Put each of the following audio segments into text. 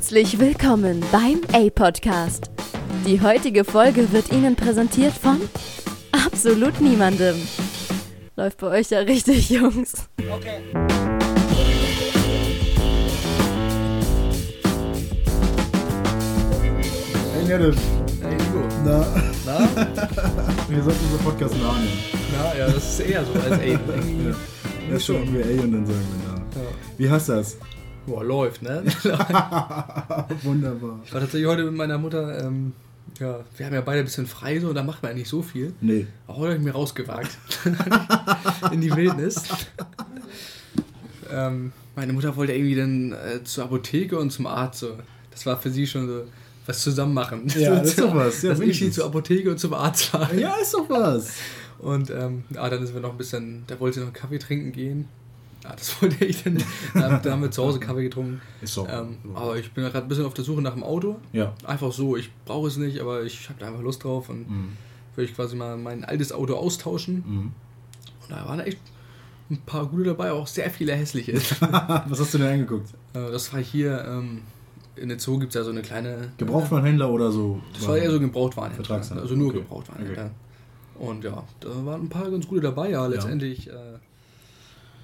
Herzlich willkommen beim A-Podcast. Die heutige Folge wird Ihnen präsentiert von absolut niemandem. Läuft bei euch ja richtig, Jungs. Okay. Hey Dennis, Hey Nico. na, Na? wir sollten unseren Podcast nahen. Na, ja, das ist eher so als. Irgendwie. Ja. Das schon. schon wir ey und dann sagen wir na. Ja. Wie hast du das? Boah, läuft, ne? Wunderbar. Ich war tatsächlich heute mit meiner Mutter, ähm, ja, wir haben ja beide ein bisschen frei so, und da macht man ja nicht so viel. Nee. Aber heute habe ich mir rausgewagt. in die Wildnis. ähm, meine Mutter wollte irgendwie dann äh, zur Apotheke und zum Arzt so. Das war für sie schon so was zusammen machen. Ja, das ist doch was. Ja, dass ich wenigstens. zur Apotheke und zum Arzt war. Ja, ist doch was. Und ähm, ja, dann sind wir noch ein bisschen, da wollte sie noch einen Kaffee trinken gehen. Ja, das wollte ich dann nicht. Da, da haben wir zu Hause Kaffee getrunken. Ist doch. Ähm, aber ich bin gerade ein bisschen auf der Suche nach dem Auto. ja. Einfach so, ich brauche es nicht, aber ich habe da einfach Lust drauf und Mhm. würde ich quasi mal mein altes Auto austauschen. Mhm. Und da waren echt ein paar gute dabei, auch sehr viele hässliche. Was hast du denn angeguckt? Äh, das war hier, ähm, in der Zoo gibt es ja so eine kleine. Gebrauchtwarenhändler oder so? Das war eher so Gebrauchtwarenhändler. Vertragshandel, Also nur okay. Gebrauchtwarenhändler. Und ja, da waren ein paar ganz gute dabei, ja, letztendlich. Äh,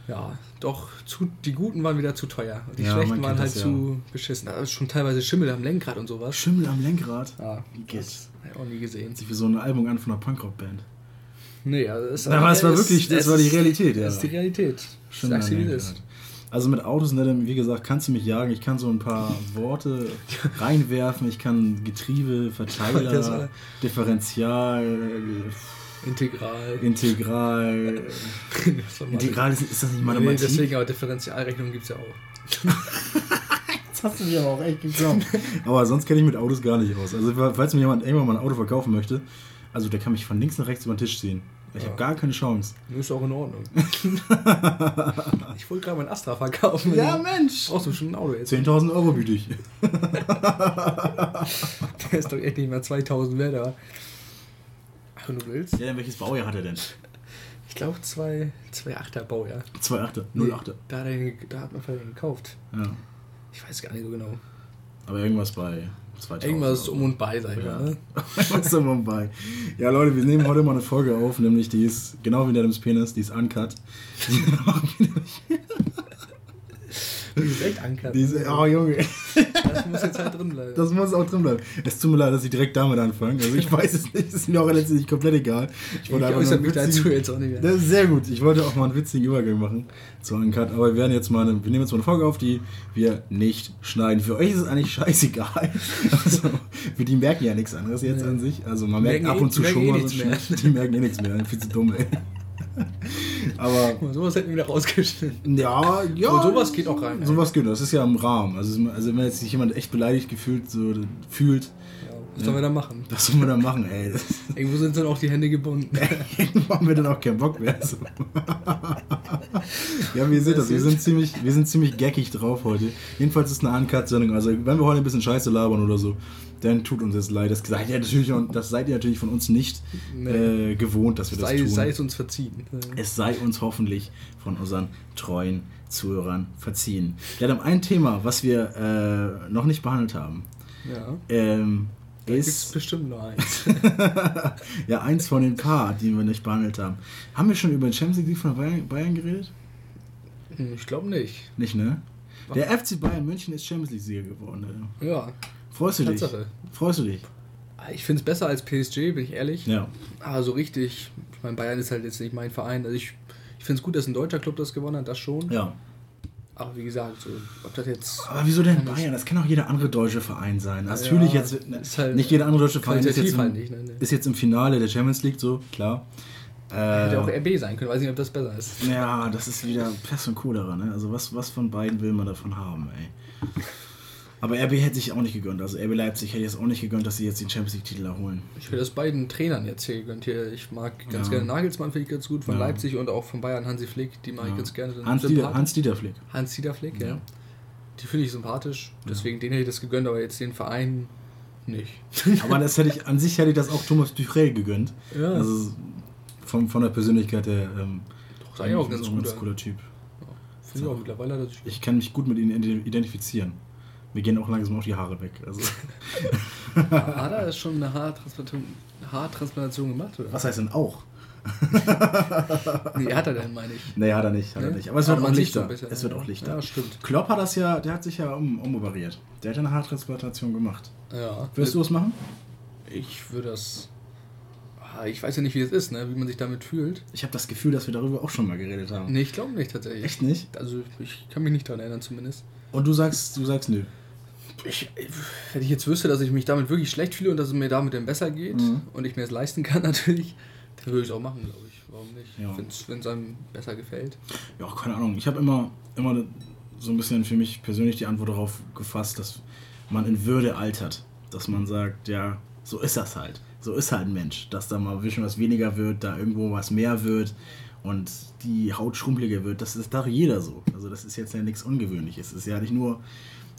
ja, doch, zu, die guten waren wieder zu teuer. Und die Ja, schlechten waren halt das, ja. zu beschissen. Da ist schon teilweise Schimmel am Lenkrad und sowas. Schimmel am Lenkrad. Ja, Wie geht's? das hab ich auch nie gesehen. Sich wie so ein Album an von einer Punkrock-Band. Nee, also das, Aber es war wirklich, das war die Realität, ja. Das ist die Realität. Schimmel Sag's dir, wie Lenkrad. ist. Also mit Autos, ne, wie gesagt, kannst du mich jagen. Ich kann so ein paar Worte reinwerfen. Ich kann Getriebe, Das Verteiler, Differential, Integral. Integral. Integral ist, ist das nicht Nee, Mathematik? deswegen, aber Differentialrechnung gibt es ja auch. Das hast du mir aber auch echt geglaubt. aber sonst kenne ich mit Autos gar nicht aus. Also falls mir jemand irgendwann mal ein Auto verkaufen möchte, also der kann mich von links nach rechts über den Tisch ziehen. Ich Ja. habe gar keine Chance. Ist auch in Ordnung. ich wollte gerade mein Astra verkaufen. Mensch. Brauchst du schon ein Auto jetzt? 10.000 Euro biete ich. Der ist doch echt nicht mehr 2000 wert, aber. Wenn du willst. Ja, welches Baujahr hat er denn? Ich glaube, 2 2,8er Baujahr. 2,8er, Nee, 0,8er. Da hat, er, da hat man vielleicht gekauft. Ja. Ich weiß gar nicht so genau. Aber irgendwas bei 2000. Irgendwas um und bei, sag ich Ja. mal. Ne? Was ist immer bei? Ja, Leute, wir nehmen heute mal eine Folge auf, nämlich die ist, genau wie Adams Penis, die ist uncut. Die ist echt ankert. Die ist, oh Junge, Das muss jetzt halt drin bleiben. das muss auch drin bleiben. Es tut mir leid, dass ich direkt damit anfange. Also ich weiß es nicht, ist mir auch letztendlich komplett egal. Ich ich wollte einfach nur äußere mich dazu jetzt auch nicht mehr. Das ist sehr gut. Ich wollte auch mal einen witzigen Übergang machen zu Uncut, aber wir werden jetzt mal eine, wir nehmen jetzt mal eine Folge auf, die wir nicht schneiden. Für euch ist es eigentlich scheißegal. Also, für die merken ja nichts anderes jetzt Nee. an sich. Also man merkt ab eh- und zu schon eh mal. Die merken eh nichts mehr. Viel zu dumm, ey. Aber mal, Sowas hätten wir wieder rausgeschnitten. ja, ja. Und sowas geht auch rein. Sowas geht. Das ist ja im Rahmen. Also, also wenn jetzt sich jemand echt beleidigt gefühlt so fühlt, Ja, was sollen wir da machen? was soll man da machen, ey? Irgendwo sind dann auch die Hände gebunden. Irgendwann haben wir dann auch keinen Bock mehr. So. ja, wie ihr seht das, wir sind ziemlich, wir sind ziemlich gackig drauf heute. Jedenfalls ist es eine Uncut-Sendung. Also wenn wir heute ein bisschen Scheiße labern oder so, dann tut uns das leid. Das seid ihr natürlich, das seid ihr natürlich von uns nicht Nee. äh, gewohnt, dass wir das sei, tun. sei es uns verziehen. Es sei uns hoffentlich von unseren treuen Zuhörern verziehen. Wir haben ein Thema, was wir äh, noch nicht behandelt haben. Ja. Ähm, Da ist bestimmt nur eins. ja eins von den paar, die wir nicht behandelt haben. Haben wir schon über den Champions League von Bayern, geredet? Hm, ich glaube nicht. Nicht, ne? Der FC Bayern München ist Champions League-Sieger geworden. Alter. Ja, Freust du dich? Tatsache. Freust du dich? Ich finde es besser als PSG, bin ich ehrlich. Ja. Aber so richtig, ich meine, Bayern ist halt jetzt nicht mein Verein. Also ich, ich finde es gut, dass ein deutscher Club das gewonnen hat, das schon. Ja. Aber wie gesagt, so, ob das jetzt. Aber wieso denn Bayern? Das kann auch jeder andere deutsche Verein sein. Natürlich Ja, jetzt, ne, halt nicht jeder andere deutsche Verein ist jetzt, im, halt nicht, ne, ne. ist jetzt im Finale der Champions League, so, klar. Hätte auch Äh, RB sein können, weiß nicht, ob das besser ist. ja, das ist wieder Pest und Cholera, ne? Also was, was von beiden will man davon haben, ey? Aber RB hätte sich auch nicht gegönnt. Also RB Leipzig hätte jetzt auch nicht gegönnt, dass sie jetzt den Champions League-Titel erholen. Ich will das beiden Trainern jetzt hier gegönnt. Hier, ich mag ganz Ja. gerne Nagelsmann, finde ich ganz gut, von Ja. Leipzig und auch von Bayern Hansi Flick, die mag ich ganz gerne. sind Hans, Flick. Hans Dieter Flick, ja. Ja. Die finde ich sympathisch, deswegen den hätte ich das gegönnt, aber jetzt den Verein nicht. Aber das hätte ich, an sich hätte ich das auch Thomas Duchré gegönnt. Ja. Also von, von der Persönlichkeit her. Ähm, Doch, eigentlich auch ein ganz guter. cooler Typ. Finde ich auch mittlerweile, ich Ich kann mich gut mit ihm ident- identifizieren. Mir gehen auch langsam auch die Haare weg. Also. Hat er schon eine Haartransplantation, Haartransplantation gemacht? Oder? Was heißt denn auch? nee, hat er denn, meine ich. Nee, hat er nicht, hat Nee? er nicht. Aber es wird auch so lichter. bisschen, es wird auch lichter. Ja, stimmt. Klopp hat das ja, der hat sich ja um, umoperiert. Der hat eine Haartransplantation gemacht. Ja. Wirst du es machen? Ich würde das. Ah, Ich weiß ja nicht, wie es ist, ne? wie man sich damit fühlt. Ich habe das Gefühl, dass wir darüber auch schon mal geredet haben. Nee, ich glaube nicht tatsächlich. Echt nicht? Also ich kann mich nicht daran erinnern zumindest. Und du sagst, du sagst nö. Ich, wenn ich jetzt wüsste, dass ich mich damit wirklich schlecht fühle und dass es mir damit dann besser geht Mhm. und ich mir es leisten kann natürlich, dann würde ich es auch machen, glaube ich. Warum nicht? Ja. Wenn es einem besser gefällt. Ja, keine Ahnung. Ich habe immer, immer so ein bisschen für mich persönlich die Antwort darauf gefasst, dass man in Würde altert. Dass man sagt, ja, so ist das halt. So ist halt ein Mensch. Dass da mal ein bisschen was weniger wird, da irgendwo was mehr wird und die Haut schrumpeliger wird. Das ist doch jeder so. Also das ist jetzt ja nichts Ungewöhnliches. Es ist ja nicht nur...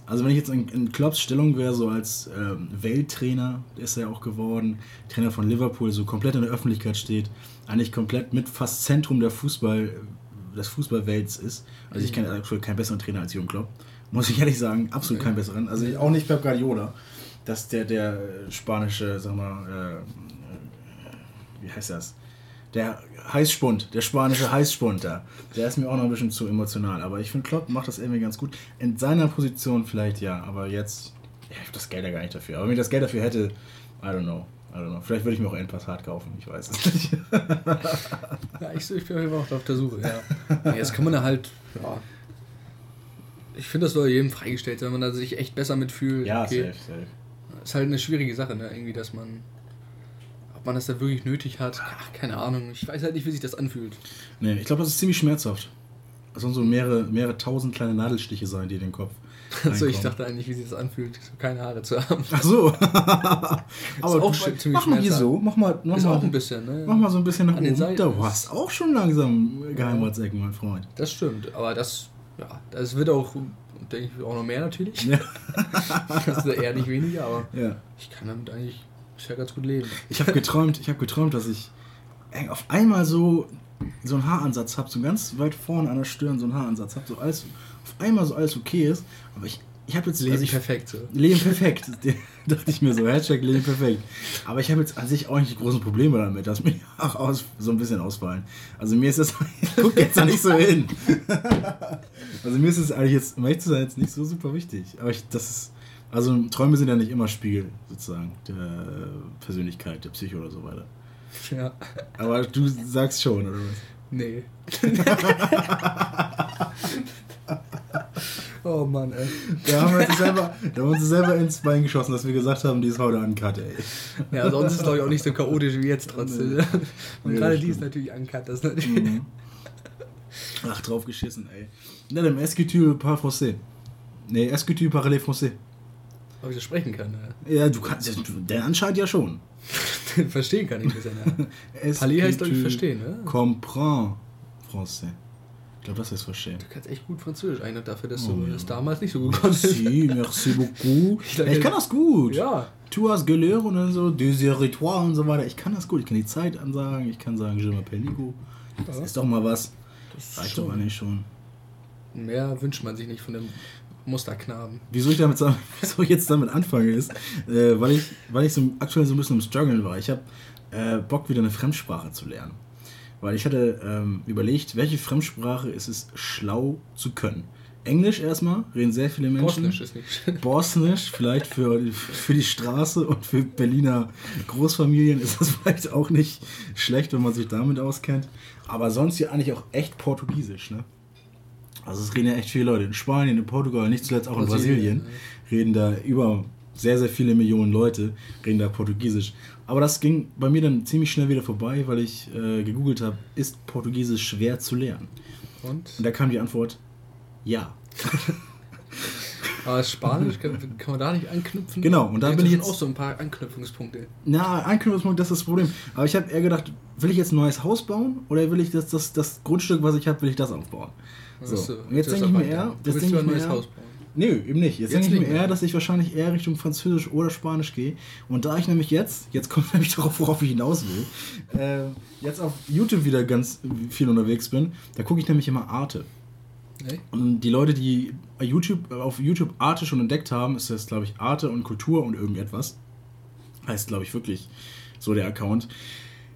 Also wenn ich jetzt in, in Klopps Stellung wäre, so als ähm, Welttrainer, ist er ja auch geworden, Trainer von Liverpool, so komplett in der Öffentlichkeit steht, eigentlich komplett mit fast Zentrum der Fußball, des Fußballwelts ist. Also ich kenne aktuell keinen besseren Trainer als Jürgen Klopp. Muss ich ehrlich sagen, absolut keinen besseren. Also auch nicht Pep Guardiola. Das ist der, der spanische, sag mal, äh, äh, wie heißt das? Der Heißspund, der spanische Heißspund da. Der ist mir auch noch ein bisschen zu emotional. Aber ich finde, Klopp macht das irgendwie ganz gut. In seiner Position vielleicht ja, aber jetzt, ja, ich habe das Geld ja gar nicht dafür. Aber wenn ich das Geld dafür hätte, I don't know. I don't know. Vielleicht würde ich mir auch Endpass hart kaufen, ich weiß es nicht. Ja, ich, ich bin auch auf der Suche, ja. jetzt kann man da halt, ja. Ich finde, das soll jedem freigestellt sein, wenn man da sich echt besser mitfühlt. ja, okay. safe, safe. Ist halt eine schwierige Sache, ne? Irgendwie, dass man. Man das da wirklich nötig hat, ach, keine Ahnung. Ich weiß halt nicht, wie sich das anfühlt. Nee, ich glaube, das ist ziemlich schmerzhaft. Das sollen so mehrere, mehrere tausend kleine Nadelstiche sein, die in den Kopf. Also ich dachte eigentlich, wie sich das anfühlt, so keine Haare zu haben. Ach so. auch du- ziemlich mach mal hier so. Mach mal, mach Ist mal, auch ein bisschen, ne? mach mal so ein bisschen nach An den oben. Ist- hast auch schon langsam Geheimratsecken, mein Freund. Das stimmt, aber das, ja, das wird auch, denke ich, auch noch mehr natürlich. Ja. Ist eher nicht weniger, aber ja. ich kann damit eigentlich bisher ganz gut leben. Ich habe geträumt, ich habe geträumt, dass ich auf einmal so so einen Haaransatz habe, so ganz weit vorne an der Stirn so einen Haaransatz habe, so alles auf einmal so alles okay ist, aber ich ich habe jetzt Leben also ich, perfekt so. Leben perfekt. dachte ich mir so, Hashtag Leben perfekt. Aber ich habe jetzt an sich auch nicht die großen Probleme damit, dass mir die Haare aus, so ein bisschen ausfallen. Also mir ist das, ich guck jetzt da nicht so hin. also mir ist es eigentlich jetzt, um ehrlich zu sein, jetzt nicht so super wichtig. Aber ich, das ist, also Träume sind ja nicht immer Spiegel, sozusagen, der Persönlichkeit, der Psyche oder so weiter. Ja. Aber du sagst schon, oder was? Nee. oh Mann, ey. Da haben wir uns selber, da haben wir uns selber ins Bein geschossen, dass wir gesagt haben, die ist heute uncut, ey. Ja, sonst ist es glaube ich auch nicht so chaotisch wie jetzt trotzdem. Nee. Und Nee, gerade die ist natürlich uncut, das ist natürlich. Mhm. Ach, drauf geschissen, ey. Na, dem que tu parles français? Nee, est-ce que tu parles français? Ob ich das sprechen kann. Ja, du kannst, der anscheinend ja schon. Ja. Verstehen kann ich das ja. Est-ce Parler heißt, glaub ich, verstehen, ne? Comprends français. Ich glaube, das ist verstehen. Du kannst echt gut Französisch eigentlich dafür, dass Oh, du ja. das damals nicht so gut konntest. Merci, merci beaucoup. Ich Ja, dachte- ich kann das gut. Ja. Tu as gelehrt und dann so, Deseritoire und so weiter. Ich kann das gut. Ich kann die Zeit ansagen. Ich kann sagen, je m'appelle Nico. Das Ja. ist doch mal was. Das Reicht schon. doch eigentlich schon. Mehr wünscht man sich nicht von dem Musterknaben. Wieso ich, damit, wieso ich jetzt damit anfange, ist, äh, weil, ich, weil ich so aktuell so ein bisschen im Struggeln war. Ich habe äh, Bock, wieder eine Fremdsprache zu lernen. Weil ich hatte ähm, überlegt, welche Fremdsprache ist es schlau zu können. Englisch erstmal, reden sehr viele Menschen. Bosnisch ist nicht. Bosnisch, vielleicht für, die- für die Straße und für Berliner Großfamilien ist das vielleicht auch nicht schlecht, wenn man sich damit auskennt. Aber sonst ja eigentlich auch echt Portugiesisch, ne? Also es reden ja echt viele Leute. In Spanien, in Portugal, nicht zuletzt auch in Brasilien, reden da über sehr, sehr viele Millionen Leute, reden da Portugiesisch. Aber das ging bei mir dann ziemlich schnell wieder vorbei, weil ich äh, gegoogelt habe, ist Portugiesisch schwer zu lernen? Und? Und da kam die Antwort, ja. Aber Spanisch, kann, kann man da nicht anknüpfen? Genau, und da bin ich jetzt- auch so ein paar Anknüpfungspunkte. Na, Anknüpfungspunkt, das ist das Problem. Aber ich habe eher gedacht, will ich jetzt ein neues Haus bauen oder will ich das, das, das Grundstück, was ich habe, will ich das aufbauen? So, Achso, und jetzt das denke ich mir eher, Du denke ja ich ein neues eher, Haus bauen. Nö, eben nicht. Jetzt, Jetzt denke ich mir eher, dass ich wahrscheinlich eher Richtung Französisch oder Spanisch gehe. Und da ich nämlich jetzt, jetzt kommt nämlich darauf, worauf ich hinaus will, äh, jetzt auf YouTube wieder ganz viel unterwegs bin, da gucke ich nämlich immer Arte. Hey? Und die Leute, die YouTube, auf YouTube Arte schon entdeckt haben, ist das, glaube ich, Arte und Kultur und irgendetwas. Heißt, glaube ich, wirklich so der Account.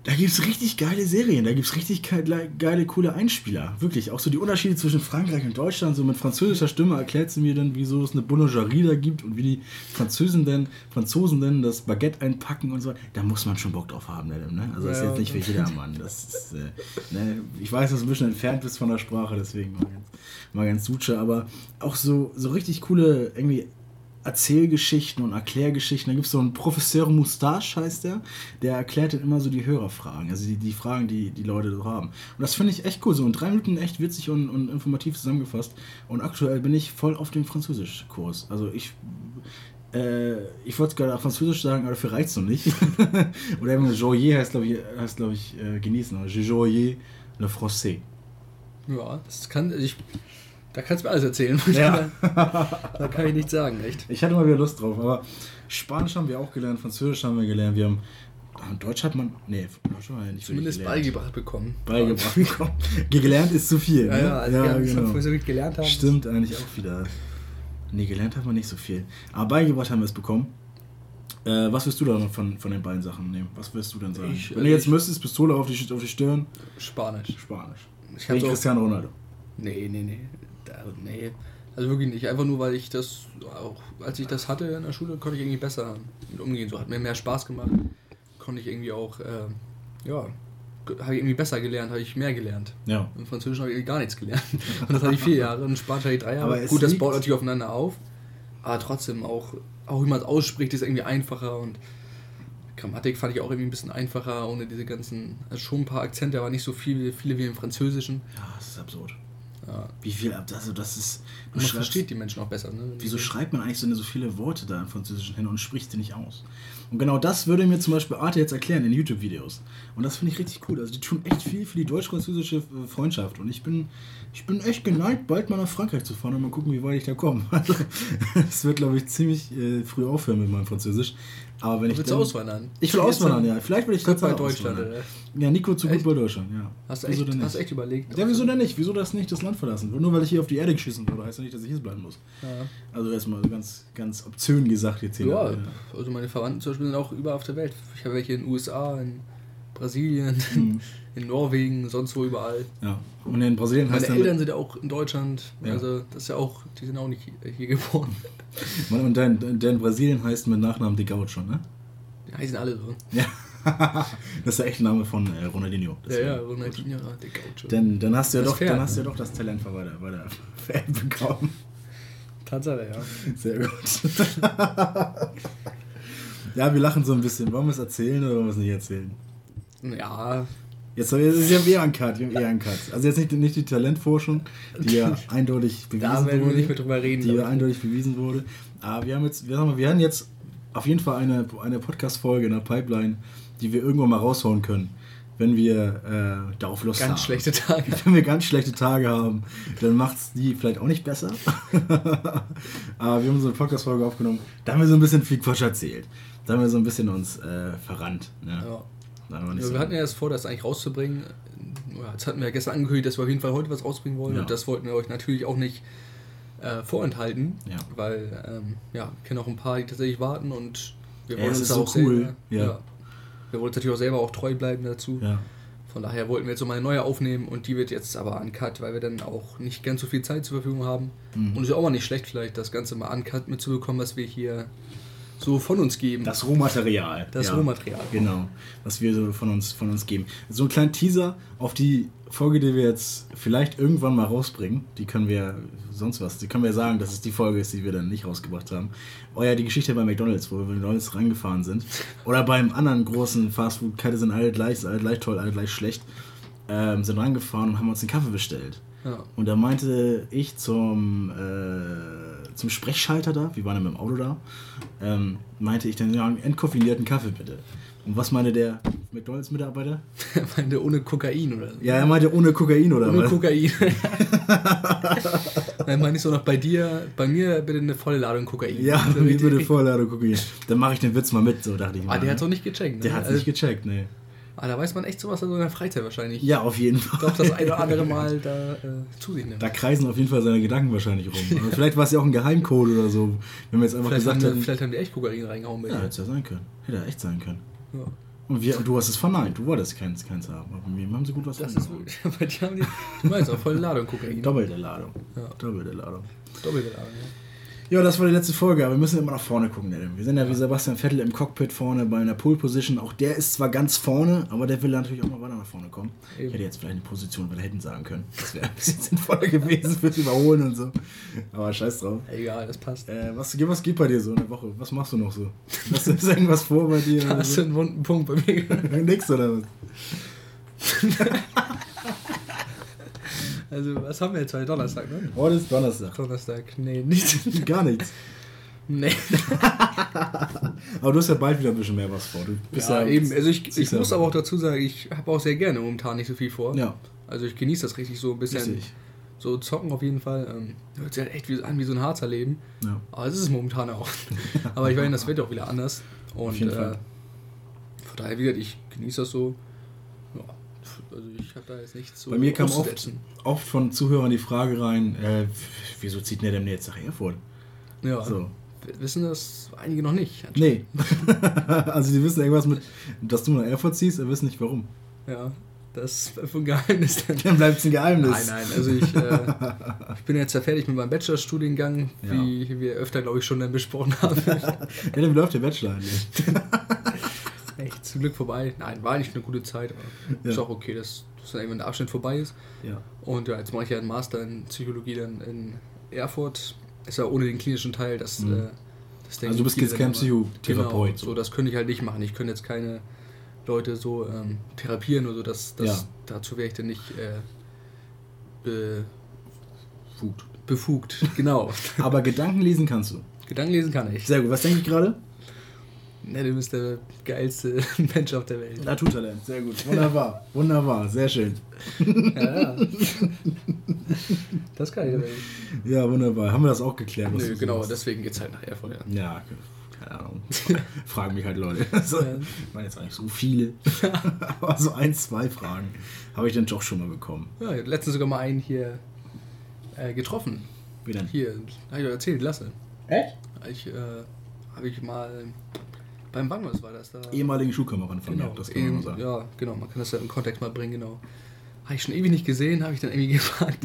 Da gibt es richtig geile Serien, da gibt es richtig geile, geile, coole Einspieler. Wirklich, auch so die Unterschiede zwischen Frankreich und Deutschland, so mit französischer Stimme erklärt sie mir dann, wieso es eine Boulangerie da gibt und wie die Französen denn, Franzosen denn das Baguette einpacken und so. Da muss man schon Bock drauf haben, ne? Also das ist jetzt nicht für jedermann. Das ist, äh, ne? Ich weiß, dass du ein bisschen entfernt bist von der Sprache, deswegen mal ganz, mal ganz Suche, aber auch so, so richtig coole, irgendwie Erzählgeschichten und Erklärgeschichten. Da gibt es so einen Professeur Moustache, heißt der, der erklärt dann immer so die Hörerfragen, also die, die Fragen, die die Leute so haben. Und das finde ich echt cool, so in drei Minuten echt witzig und, und informativ zusammengefasst. Und aktuell bin ich voll auf dem Französischkurs. Also ich äh, ich wollte gerade auf Französisch sagen, aber dafür reicht es noch nicht. Oder eben Joyer heißt, glaube ich, heißt, glaub ich äh, genießen. Joyer le français. Ja, das kann ich. Da kannst du mir alles erzählen. Ja. da kann ich nichts sagen, echt. Ich hatte mal wieder Lust drauf, aber Spanisch haben wir auch gelernt, Französisch haben wir gelernt, wir haben. ah, Deutsch hat man. Nee, Deutsch haben wir ja nicht Zumindest beigebracht bekommen. Beigebracht bekommen. gelernt ist zu viel. Ja, ne? ja, also schon genau. so gut gelernt haben. Stimmt eigentlich auch wieder. Nee, gelernt hat man nicht so viel. Aber beigebracht haben wir es bekommen. Äh, was wirst du da noch von, von den beiden Sachen nehmen? Was wirst du dann sagen? Ich, Wenn du jetzt ich- müsstest, Pistole auf die, auf die Stirn, Spanisch. Spanisch. Ich Wie Cristiano Ronaldo. nee, nee, nee. Da, nee. Also wirklich nicht. Einfach nur, weil ich das, auch als ich das hatte in der Schule, konnte ich irgendwie besser mit umgehen. So hat mir mehr Spaß gemacht. Konnte ich irgendwie auch, äh, ja, habe ich irgendwie besser gelernt, habe ich mehr gelernt. Ja. Im Französischen habe ich gar nichts gelernt. Und das hatte ich vier Jahre. Und in Spanisch hatte ich drei Jahre. Aber es Gut, das baut natürlich aufeinander auf. Aber trotzdem auch, auch wie man es ausspricht, ist irgendwie einfacher. Und Grammatik fand ich auch irgendwie ein bisschen einfacher, ohne diese ganzen, also schon ein paar Akzente, aber nicht so viele, viele wie im Französischen. Ja, das ist absurd. Ja. Wie viel, also das ist. Du Man versteht die Menschen auch besser. Ne? Wieso schreibt man eigentlich so, so viele Worte da im Französischen hin und spricht sie nicht aus? Und genau das würde mir zum Beispiel Arte jetzt erklären in YouTube-Videos. Und das finde ich richtig cool. Also die tun echt viel für die deutsch-französische äh, Freundschaft. Und ich bin, ich bin echt geneigt, bald mal nach Frankreich zu fahren und mal gucken, wie weit ich da komme. Also es wird, glaube ich, ziemlich äh, früh aufhören mit meinem Französisch. Aber wenn ich Willst du dann- auswandern? Ich will Jetzt auswandern, ja. Vielleicht will ich Gut bei Deutschland, auswandern. Ja, Nico zu gut Echt? bei Deutschland, ja. Hast du, Wieso echt, hast du echt überlegt? Ja, wieso denn nicht? Wieso das nicht das Land verlassen? Nur weil ich hier auf die Erde geschissen wurde, heißt ja nicht, dass ich hier bleiben muss. Ja. Also erstmal ganz, ganz obszön gesagt jetzt hier. Ja, also meine Verwandten zum Beispiel sind auch überall auf der Welt. Ich habe welche in den USA, in Brasilien, Mhm. in Norwegen, sonst wo überall. ja. Und in Brasilien Meine heißt Eltern dann, sind ja auch in Deutschland. Ja. Also das ist ja auch, die sind auch nicht hier, geboren. Und dein, dein Brasilien heißt mit Nachnamen De Gaucho, ne? Die heißen alle so. Ja. das ist der echte Name von äh, Ronaldinho. Ja, ja, Ronaldinho, der Gaucho. Dann, dann hast du ja Das doch, Pferd, dann hast ne? ja doch das Talent bei der, Fan bekommen. Tatsache, ja. Sehr gut. ja, wir lachen so ein bisschen. Wollen wir es erzählen oder wollen wir es nicht erzählen? Ja, Jetzt haben wir, wir haben eh einen Cut, wir haben eh einen Cut. Also jetzt nicht, nicht die Talentforschung, die ja eindeutig bewiesen da werden wir wurde. nicht mehr drüber reden. die ja eindeutig bewiesen wurde. Aber wir haben jetzt, wir, haben, wir haben jetzt auf jeden Fall eine, eine Podcast-Folge in der Pipeline, die wir irgendwann mal raushauen können, wenn wir äh, darauf Lust haben. Ganz schlechte Tage. Wenn wir ganz schlechte Tage haben, dann macht es die vielleicht auch nicht besser. Aber wir haben so eine Podcast-Folge aufgenommen, da haben wir so ein bisschen viel Quatsch erzählt. Da haben wir so ein bisschen uns äh, verrannt. Ne? Ja. Nicht Ja, so- wir hatten ja erst vor, das eigentlich rauszubringen. Ja, Jetzt hatten wir ja gestern angekündigt, dass wir auf jeden Fall heute was rausbringen wollen. Ja. Und das wollten wir euch natürlich auch nicht äh, vorenthalten. Ja. Weil, ähm, ja, wir kennen auch ein paar, die tatsächlich warten und wir Ja, wollen es uns ist da so auch cool. selber. Ja. Wir wollen uns natürlich auch selber auch treu bleiben dazu. ja. Von daher wollten wir jetzt nochmal eine neue aufnehmen und die wird jetzt aber uncut, weil wir dann auch nicht ganz so viel Zeit zur Verfügung haben. Mhm. Und es ist auch mal nicht schlecht, vielleicht das Ganze mal uncut mitzubekommen, was wir hier so von uns geben. Das Rohmaterial. Das Rohmaterial. Genau, was wir so von uns, von uns geben. So ein kleiner Teaser auf die Folge, die wir jetzt vielleicht irgendwann mal rausbringen. Die können wir, sonst was, die können wir sagen, dass es die Folge ist, die wir dann nicht rausgebracht haben. Oh ja, die Geschichte bei McDonalds, wo wir bei McDonalds reingefahren sind. Oder beim anderen großen Fastfood-Kette sind alle gleich, sind alle gleich toll, alle gleich schlecht. Ähm, sind reingefahren und haben uns einen Kaffee bestellt. Ja. Und da meinte ich zum, äh, zum Sprechschalter da, wir waren ja mit dem Auto da, ähm, meinte ich dann, ja, einen entkoffinierten Kaffee bitte. Und was meinte der McDonalds-Mitarbeiter? Ich meine, ohne Kokain oder so. Ja, er meinte ohne Kokain oder Ohne was? Kokain. Dann meine ich so noch bei dir, bei mir bitte eine volle Ladung Kokain. Ja, So wie richtig- bitte Vorladung Kokain. Dann mache ich den Witz mal mit, so dachte ich Ah, mal. der ne? hat es auch nicht gecheckt. Ne? Der hat's Also, nicht gecheckt, nee. Ah, da weiß man echt sowas in der Freizeit wahrscheinlich. Ja, auf jeden Fall. Doch das eine oder andere Mal da äh, zu sich nimmt. Da kreisen auf jeden Fall seine Gedanken wahrscheinlich rum. Aber vielleicht war es ja auch ein Geheimcode oder so. Wenn wir jetzt einfach vielleicht, haben gesagt die, hätten. vielleicht haben die echt Kokain reingehauen Ja, hätte ja sein können. Hätte ja echt sein können. Ja. Und, wir, und du hast es verneint. Du wolltest keins, keins haben. Aber mir haben sie gut was Das ist bei dir haben die, du meinst auch volle Ladung Kokain. Doppelte Ladung. Ja. Doppelte Ladung. Doppelte Ladung, ja. Ja, das war die letzte Folge, aber wir müssen immer nach vorne gucken, Adam. Wir sind ja wie Sebastian Vettel im Cockpit vorne bei einer Pole Position. Auch der ist zwar ganz vorne, aber der will natürlich auch mal weiter nach vorne kommen. Eben. Ich hätte jetzt vielleicht eine Position weiter hinten sagen können. Das wäre ein bisschen sinnvoller gewesen fürs Überholen und so. Aber scheiß drauf. Egal, das passt. Äh, was, was geht bei dir so in der Woche? Was machst du noch so? Hast du irgendwas vor bei dir? Hast du so? einen wunden Punkt bei mir. Nix oder was? Also, was haben wir jetzt heute? Donnerstag, ne? Heute ist Donnerstag. Donnerstag, nee, nicht. Gar nichts. Nee. Aber du hast ja bald wieder ein bisschen mehr was vor. Du bist Ja, eben. Also, ich, ich ja- muss aber auch dazu sagen, ich habe auch sehr gerne momentan nicht so viel vor. Ja, Also, ich genieße das richtig so ein bisschen. richtig. So zocken auf jeden Fall. Ähm, hört sich halt echt wie, an wie so ein Harzer Leben. Ja. Aber es ist es momentan auch. Aber ich meine, das wird auch wieder anders. Und jeden äh, Fall. von daher, wie gesagt, ich genieße das so. Also ich habe da jetzt nichts so Bei mir kam oft, oft von Zuhörern die Frage rein, äh, wieso zieht der denn jetzt nach Erfurt? Ja, So. wissen das einige noch nicht. Nee. also die wissen irgendwas mit, dass du nach Erfurt ziehst, aber wissen nicht warum. Ja, das ist ein Geheimnis. Dann. Dann bleibt es ein Geheimnis. Nein, nein, also ich, äh, ich bin jetzt ja fertig mit meinem Bachelorstudiengang, Ja. wie wir öfter, glaube ich, schon dann besprochen haben. Ja, dann läuft der Bachelor eigentlich. Echt zum Glück vorbei. Nein, war eigentlich eine gute Zeit, aber Ja. ist auch okay, dass, dass dann irgendwann der Abschnitt vorbei ist. Ja. Und ja, jetzt mache ich ja einen Master in Psychologie dann in Erfurt. Ist ja ohne den klinischen Teil, das, Mhm. äh, das denken Also du bist jetzt kein. Psychotherapeut. Genau, so, das könnte ich halt nicht machen. Ich könnte jetzt keine Leute so ähm, therapieren oder so. Das, das, Ja. Dazu wäre ich dann nicht äh, be, Fugt. befugt. Genau. Aber Gedanken lesen kannst du. Gedanken lesen kann ich. Sehr gut. Was denke ich gerade? Ne, du bist der geilste Mensch auf der Welt. Naturtalent. Sehr gut. Wunderbar. Wunderbar. Sehr schön. Ja, ja. Das kann ich aber nicht. Ja, wunderbar. Haben wir das auch geklärt? Nö, genau, machst? deswegen geht's halt nach Erfurt. Ja. Ja, keine Ahnung. Fragen mich halt Leute. Also, Ja. Ich meine jetzt auch nicht so viele. Aber so ein, zwei Fragen habe ich dann doch schon mal bekommen. Ja, ich letztens sogar mal einen hier äh, getroffen. Wie denn? Hier, hab ich doch erzählt, Lasse. Echt? Ich, äh, habe ich mal beim Bangos war das da. Ehemaligen Schulkameraden von genau, mir, das kann man eben, so sagen. ja, genau, man kann das ja im Kontext mal bringen, genau. Habe ich schon ewig nicht gesehen, habe ich dann irgendwie gefragt,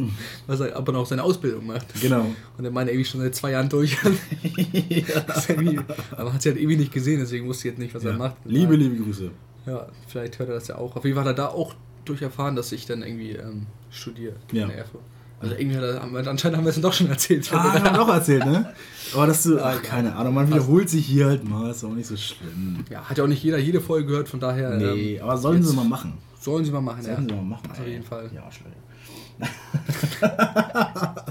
was er, ob er noch seine Ausbildung macht. Genau. Und er meinte irgendwie schon seit zwei Jahren durch. Irgendwie- aber man hat sie halt ewig nicht gesehen, deswegen wusste ich jetzt nicht, was er Ja. macht. Liebe, liebe Grüße. Ja, vielleicht hört er das ja auch. Auf jeden Fall hat er da auch durch erfahren, dass ich dann irgendwie ähm, studiere Ja. in Erfurt. Also irgendwie haben wir- anscheinend haben wir es doch schon erzählt. Ah, haben wir doch erzählt, ne? Aber dass du, ach, Ja, keine Ahnung, man wiederholt sich hier halt mal, ist auch nicht so schlimm. ja, hat ja auch nicht jeder jede Folge gehört, von daher Nee, ähm, aber sollen sie mal machen. sollen sie mal machen. Ja. Sollen sie mal machen. Auf jeden Fall. Ja, Arschlöcher.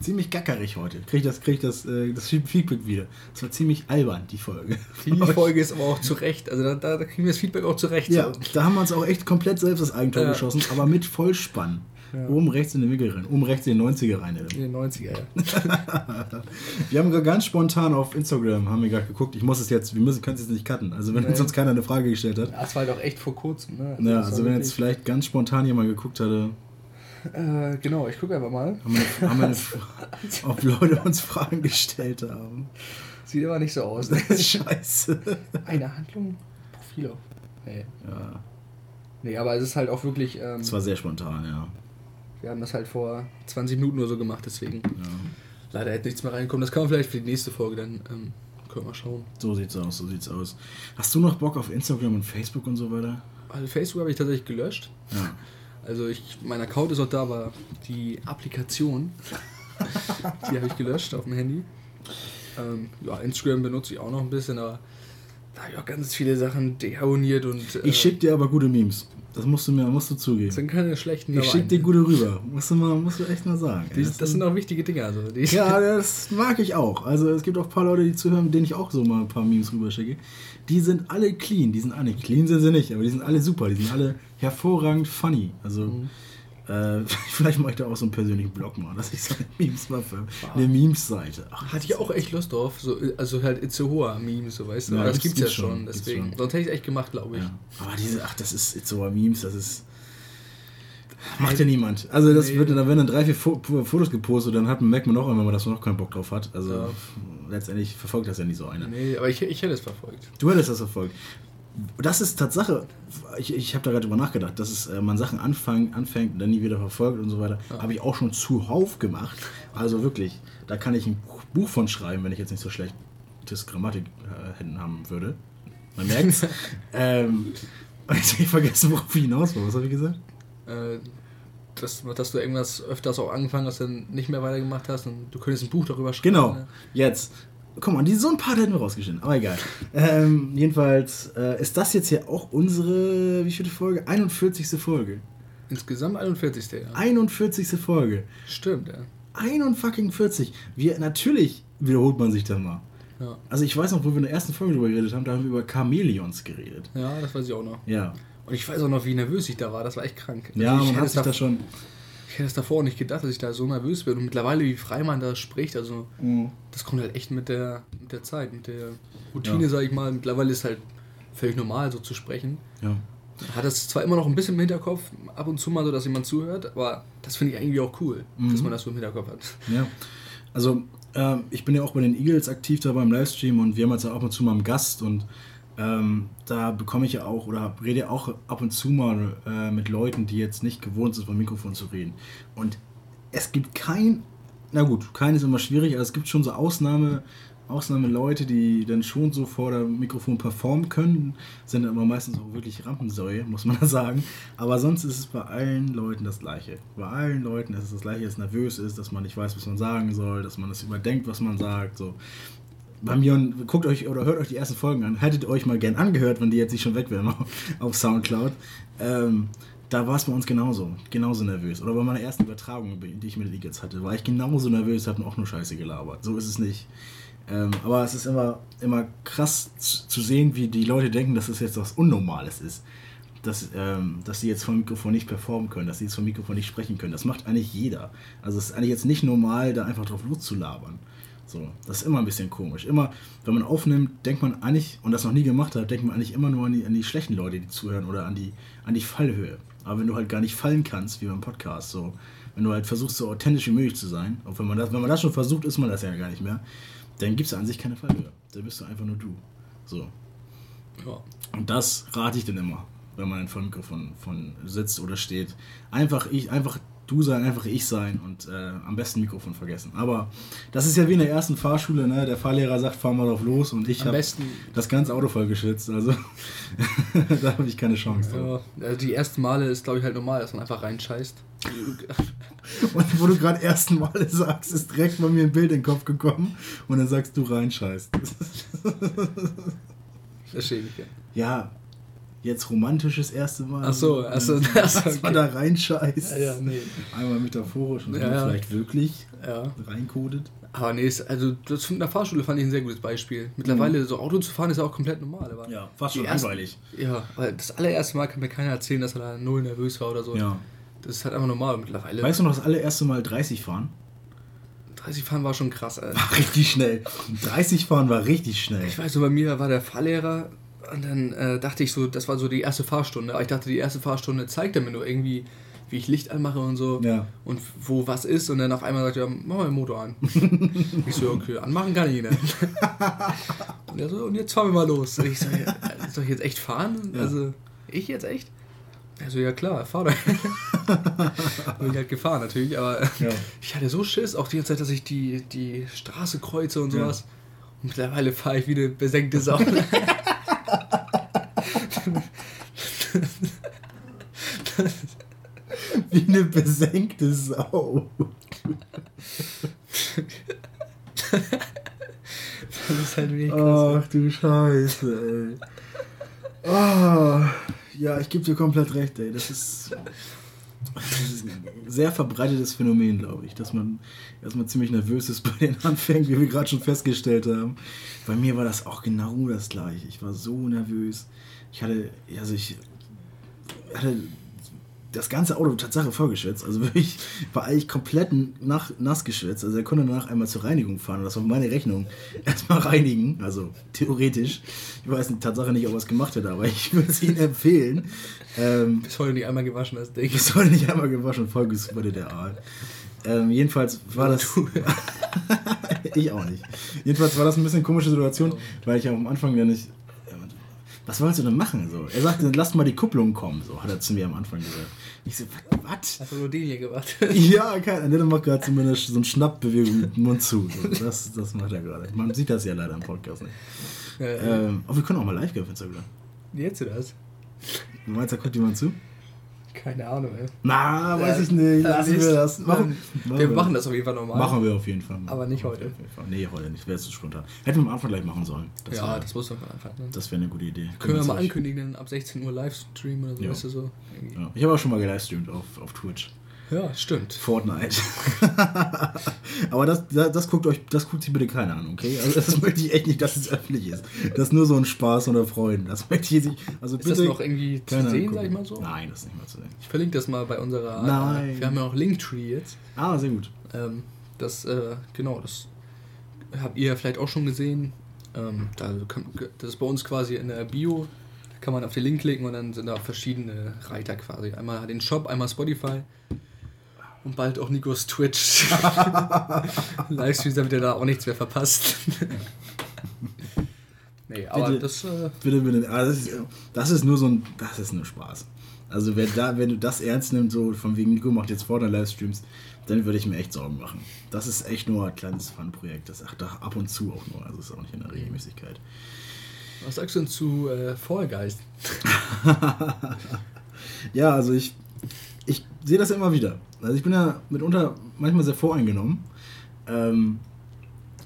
ziemlich gackerig heute. Krieg ich das, krieg das, äh, das Feedback wieder. Das war ziemlich albern, die Folge. Die Folge ist aber auch zurecht. Also da, da, da kriegen wir das Feedback auch zurecht. Ja, So. da haben wir uns auch echt komplett selbst das Eigentor Ja. geschossen, aber mit Vollspann. Ja. Oben rechts in den Winkel rein, oben rechts in den 90er rein. Adam. In den 90er, ja. Wir haben gerade ganz spontan auf Instagram, haben wir gerade geguckt, ich muss es jetzt, wir müssen, können es jetzt nicht cutten, also wenn Nee. uns sonst keiner eine Frage gestellt hat. Das war doch echt vor kurzem. Ne? Ja, Das also wenn jetzt vielleicht ganz spontan jemand geguckt hatte, Äh, genau, ich gucke einfach mal. haben wir, haben wir eine, ob Leute uns Fragen gestellt haben. Sieht aber nicht so aus. Ne? Scheiße. Eine Handlung, Profile. Nee. Ja, nee, aber es ist halt auch wirklich. Ähm, das war sehr spontan, ja. Wir haben das halt vor 20 Minuten oder so gemacht, deswegen. ja. Leider hätte nichts mehr reinkommen. Das kann man vielleicht für die nächste Folge dann. Ähm, können wir mal schauen. So sieht's aus, so sieht's aus. Hast du noch Bock auf Instagram und Facebook und so weiter? Also Facebook habe ich tatsächlich gelöscht. Ja. Also ich, mein Account ist auch da, aber die Applikation, die habe ich gelöscht auf dem Handy. Ähm, ja, Instagram benutze ich auch noch ein bisschen, aber da habe ich auch ganz viele Sachen deabonniert und äh, Ich schick dir aber gute Memes. Das musst du mir, musst du zugeben. sind keine schlechten Ich schick dir gute rüber. Musst du mal, musst du echt mal sagen. Die, ey. das sind auch wichtige Dinge. Also Ja, das mag ich auch. Also es gibt auch ein paar Leute, die zuhören, denen ich auch so mal ein paar Memes rüberschicke. Die sind alle clean. Die sind alle clean sind sie nicht, aber die sind alle super. Die sind alle hervorragend funny. Also Äh, vielleicht mache ich da auch so einen persönlichen Blog mal, dass ich so eine Memes mache. Eine Memes-Seite. Hatte ich auch echt Lust drauf. So, also halt Itzehoa Memes, so weißt du. Ja, Aber das gibt's- gibt's ja schon, gibt's deswegen. schon. Sonst hätte ich es echt gemacht, glaube ich. Ja. Aber diese, ach, das ist so Memes, das ist. Macht ja niemand. Also das Nee. wird, da werden dann drei, vier Fo Fotos gepostet, dann hat, merkt man auch immer, dass man noch keinen Bock drauf hat. Also Ja. letztendlich verfolgt das ja nicht so einer. Nee, aber ich, ich hätte es verfolgt. Du hättest das verfolgt. Das ist Tatsache. Ich, ich habe da gerade drüber nachgedacht, dass es, äh, man Sachen anfang, anfängt und dann nie wieder verfolgt und so weiter. Habe ich auch schon zuhauf gemacht. Also wirklich, da kann ich ein Buch von schreiben, wenn ich jetzt nicht so schlechtes Grammatik äh, hätten haben würde. Man merkt's. ähm, jetzt hab ich vergessen, worauf ich hinaus war. Was habe ich gesagt? Äh, dass, dass du irgendwas öfters auch angefangen hast, dann nicht mehr weitergemacht hast und du könntest ein Buch darüber schreiben. Genau, ne? jetzt. Guck mal, die, so ein paar hätten wir rausgeschnitten, aber egal. ähm, jedenfalls äh, ist das jetzt hier auch unsere, wie viele Folge? 41. Folge. Insgesamt 41. Ja. 41. Folge. Stimmt, ja. 41. Wir, natürlich wiederholt man sich da mal. ja. Also ich weiß noch, wo wir in der ersten Folge drüber geredet haben, da haben wir über Chamäleons geredet. Ja, das weiß ich auch noch. Ja. Und ich weiß auch noch, wie nervös ich da war. Das war echt krank. Ja, Also ich man hat sich da schon. Ich hätte es davor auch nicht gedacht, dass ich da so nervös bin. Und mittlerweile, wie frei man da spricht, also das kommt halt echt mit der, mit der Zeit, mit der Routine, Ja. sag ich mal. Mittlerweile ist halt völlig normal, so zu sprechen. Ja. Hat das zwar immer noch ein bisschen im Hinterkopf, ab und zu mal so, dass jemand zuhört, aber das finde ich irgendwie auch cool, Mhm. dass man das so im Hinterkopf hat. Ja, also ähm, ich bin ja auch bei den Eagles aktiv da beim Livestream und wir haben jetzt auch ab und zu mal einen Gast und ähm, da bekomme ich ja auch oder rede auch ab und zu mal äh, mit Leuten, die jetzt nicht gewohnt sind, vom Mikrofon zu reden. Und es gibt kein, na gut, kein ist immer schwierig, aber es gibt schon so Ausnahme, Ausnahmeleute, die dann schon so vor dem Mikrofon performen können, sind aber meistens auch wirklich Rampensäue, muss man sagen. Aber sonst ist es bei allen Leuten das Gleiche. Bei allen Leuten ist es das Gleiche, dass es nervös ist, dass man nicht weiß, was man sagen soll, dass man es überdenkt, was man sagt. So. Und guckt euch oder hört euch die ersten Folgen an. Hättet euch mal gern angehört, wenn die jetzt nicht schon weg wären auf Soundcloud. Ähm, da war es bei uns genauso, genauso nervös. Oder bei meiner ersten Übertragung, die ich mit Eagles hatte, war ich genauso nervös, habe auch nur Scheiße gelabert. So ist es nicht. Ähm, aber es ist immer, immer krass zu sehen, wie die Leute denken, dass es jetzt was Unnormales ist. Dass, ähm, dass sie jetzt vom Mikrofon nicht performen können, dass sie jetzt vom Mikrofon nicht sprechen können. Das macht eigentlich jeder. Also es ist eigentlich jetzt nicht normal, da einfach drauf loszulabern. So, das ist immer ein bisschen komisch. Immer, wenn man aufnimmt, denkt man eigentlich, und das noch nie gemacht hat, denkt man eigentlich immer nur an die, an die schlechten Leute, die zuhören oder an die, an die Fallhöhe. Aber wenn du halt gar nicht fallen kannst, wie beim Podcast, so, wenn du halt versuchst, so authentisch wie möglich zu sein, auch wenn man das, wenn man das schon versucht, ist man das ja gar nicht mehr, dann gibt es an sich keine Fallhöhe. Dann bist du einfach nur du. So. Ja. Und das rate ich dann immer, wenn man vor dem Mikrofon von sitzt oder steht. Einfach ich, einfach du sein, einfach ich sein und äh, am besten Mikrofon vergessen. Aber das ist ja wie in der ersten Fahrschule, ne? Der Fahrlehrer sagt, fahr mal drauf los und ich habe das ganze Auto voll geschützt. Also da habe ich keine Chance. ja, also die ersten Male ist, glaube ich, halt normal, dass man einfach reinscheißt. Und wo du gerade ersten Male sagst, ist direkt bei mir ein Bild in den Kopf gekommen und dann sagst du reinscheißt. Verstehe ich ja. Ja, jetzt romantisches erste Mal. Ach so, ach so, dass so, man okay. da reinscheißt. Ja, ja, nee. Einmal metaphorisch und Ja, vielleicht wirklich Ja. reinkodet. Aber nee, ist, also das in der Fahrschule fand ich ein sehr gutes Beispiel. Mittlerweile so Auto zu fahren ist ja auch komplett normal. Aber Ja, fast schon langweilig. Ja, aber das allererste Mal kann mir keiner erzählen, dass er da null nervös war oder so. Ja. Das ist halt einfach normal mittlerweile. Weißt du noch, das allererste Mal 30 fahren? 30 fahren war schon krass, Alter. War richtig schnell. 30 fahren war richtig schnell. Ich weiß so, bei mir war der Fahrlehrer und dann äh, dachte ich so, das war so die erste Fahrstunde. Aber ich dachte, die erste Fahrstunde zeigt er mir nur irgendwie, wie ich Licht anmache und so. Ja. Und wo was ist. Und dann auf einmal sagt er, mach mal den Motor an. ich so, okay, anmachen kann ich nicht. und er so, und jetzt fahren wir mal los. Und ich so, ja, soll ich jetzt echt fahren? Ja. Also, ich jetzt echt? Er so, ja klar, fahr doch. Bin ich halt gefahren natürlich, aber Ja. ich hatte so Schiss, auch die ganze Zeit, dass ich die, die Straße kreuze und Ja. sowas. Und mittlerweile fahre ich wie eine besenkte Sau. Wie eine besenkte Sau. Das ist halt wirklich. Ach du Scheiße, ey. Ah, ja, ich gebe dir komplett recht, ey. Das ist, das ist ein sehr verbreitetes Phänomen, glaube ich, dass man erstmal ziemlich nervös ist bei den Anfängen, wie wir gerade schon festgestellt haben. Bei mir war das auch genau das gleiche. Ich war so nervös. Ich hatte, also ich hatte das ganze Auto Tatsache vollgeschwitzt. Also wirklich war eigentlich komplett nach, nass geschwitzt. Also er konnte danach einmal zur Reinigung fahren und das war meine Rechnung. Erstmal reinigen, also theoretisch. Ich weiß Tatsache nicht, ob er es gemacht hätte, aber ich würde es Ihnen empfehlen. Ähm, Bis heute nicht einmal gewaschen, das Ding. bis heute nicht einmal gewaschen, voll wurde der Aal. Ähm, jedenfalls war das. ich auch nicht. Jedenfalls war das ein bisschen eine komische Situation, weil ich am Anfang ja nicht. Was wolltest du denn machen? So? Er sagte, lass mal die Kupplung kommen, so hat er zu mir am Anfang gesagt. Ich so, was? Hast du nur den hier gemacht? Ja, kein, der macht gerade zumindest so eine Schnappbewegung mit dem Mund zu. So. Das, das macht er gerade. Man sieht das ja leider im Podcast nicht. Ja, ja. Ähm, aber wir können auch mal live gehen auf Instagram. Jetzt das? Du meinst, da guckt jemand zu? Keine Ahnung, ey. Na, weiß Äh, ich nicht. äh, Lassen wir das. Machen, Wir machen das auf jeden Fall normal. Machen wir auf jeden Fall. Aber nicht heute. Nee, heute nicht. Wäre zu spontan. Hätten wir am Anfang gleich machen sollen. Das ja, wär- das muss man einfach. Ne? Das wäre eine gute Idee. Können wir mal ankündigen, ab 16 Uhr Livestream oder so, Ja. weißt du so? Ja. Ich habe auch schon mal gelivestreamt auf, auf Twitch. Ja, stimmt. Fortnite. Aber das, das, das guckt euch, das guckt sich bitte keiner an, okay? Also das möchte ich echt nicht, dass es öffentlich ist. Das ist nur so ein Spaß unter Freunden. Das möchte ich nicht. Also Ist bitte das noch irgendwie zu sehen, angucken. sag ich mal so? Nein, das ist nicht mal zu sehen. Ich verlinke das mal bei unserer. Nein. Wir haben ja auch Linktree jetzt. Ah, sehr gut. Ähm, das, äh, genau, das habt ihr vielleicht auch schon gesehen. Ähm, da das ist bei uns quasi in der Bio. Da kann man auf den Link klicken und dann sind da verschiedene Reiter quasi. Einmal den Shop, einmal Spotify. Und bald auch Nikos Twitch. Livestreams, damit ihr da auch nichts mehr verpasst. nee, aber Bitte. das. Äh, Bitte, bitte. Ah, das, ist, das ist nur so ein. Das ist nur Spaß. Also wer da, wenn du das ernst nimmst, so von wegen Nico macht jetzt Fortnite-Livestreams, dann würde ich mir echt Sorgen machen. Das ist echt nur ein kleines Fun-Projekt. Das ach, doch ab und zu auch nur. Also ist auch nicht in der Regelmäßigkeit. was sagst du denn zu äh, Fall Guys? Ja, also ich, ich sehe das immer wieder. Also ich bin ja mitunter manchmal sehr voreingenommen, ähm,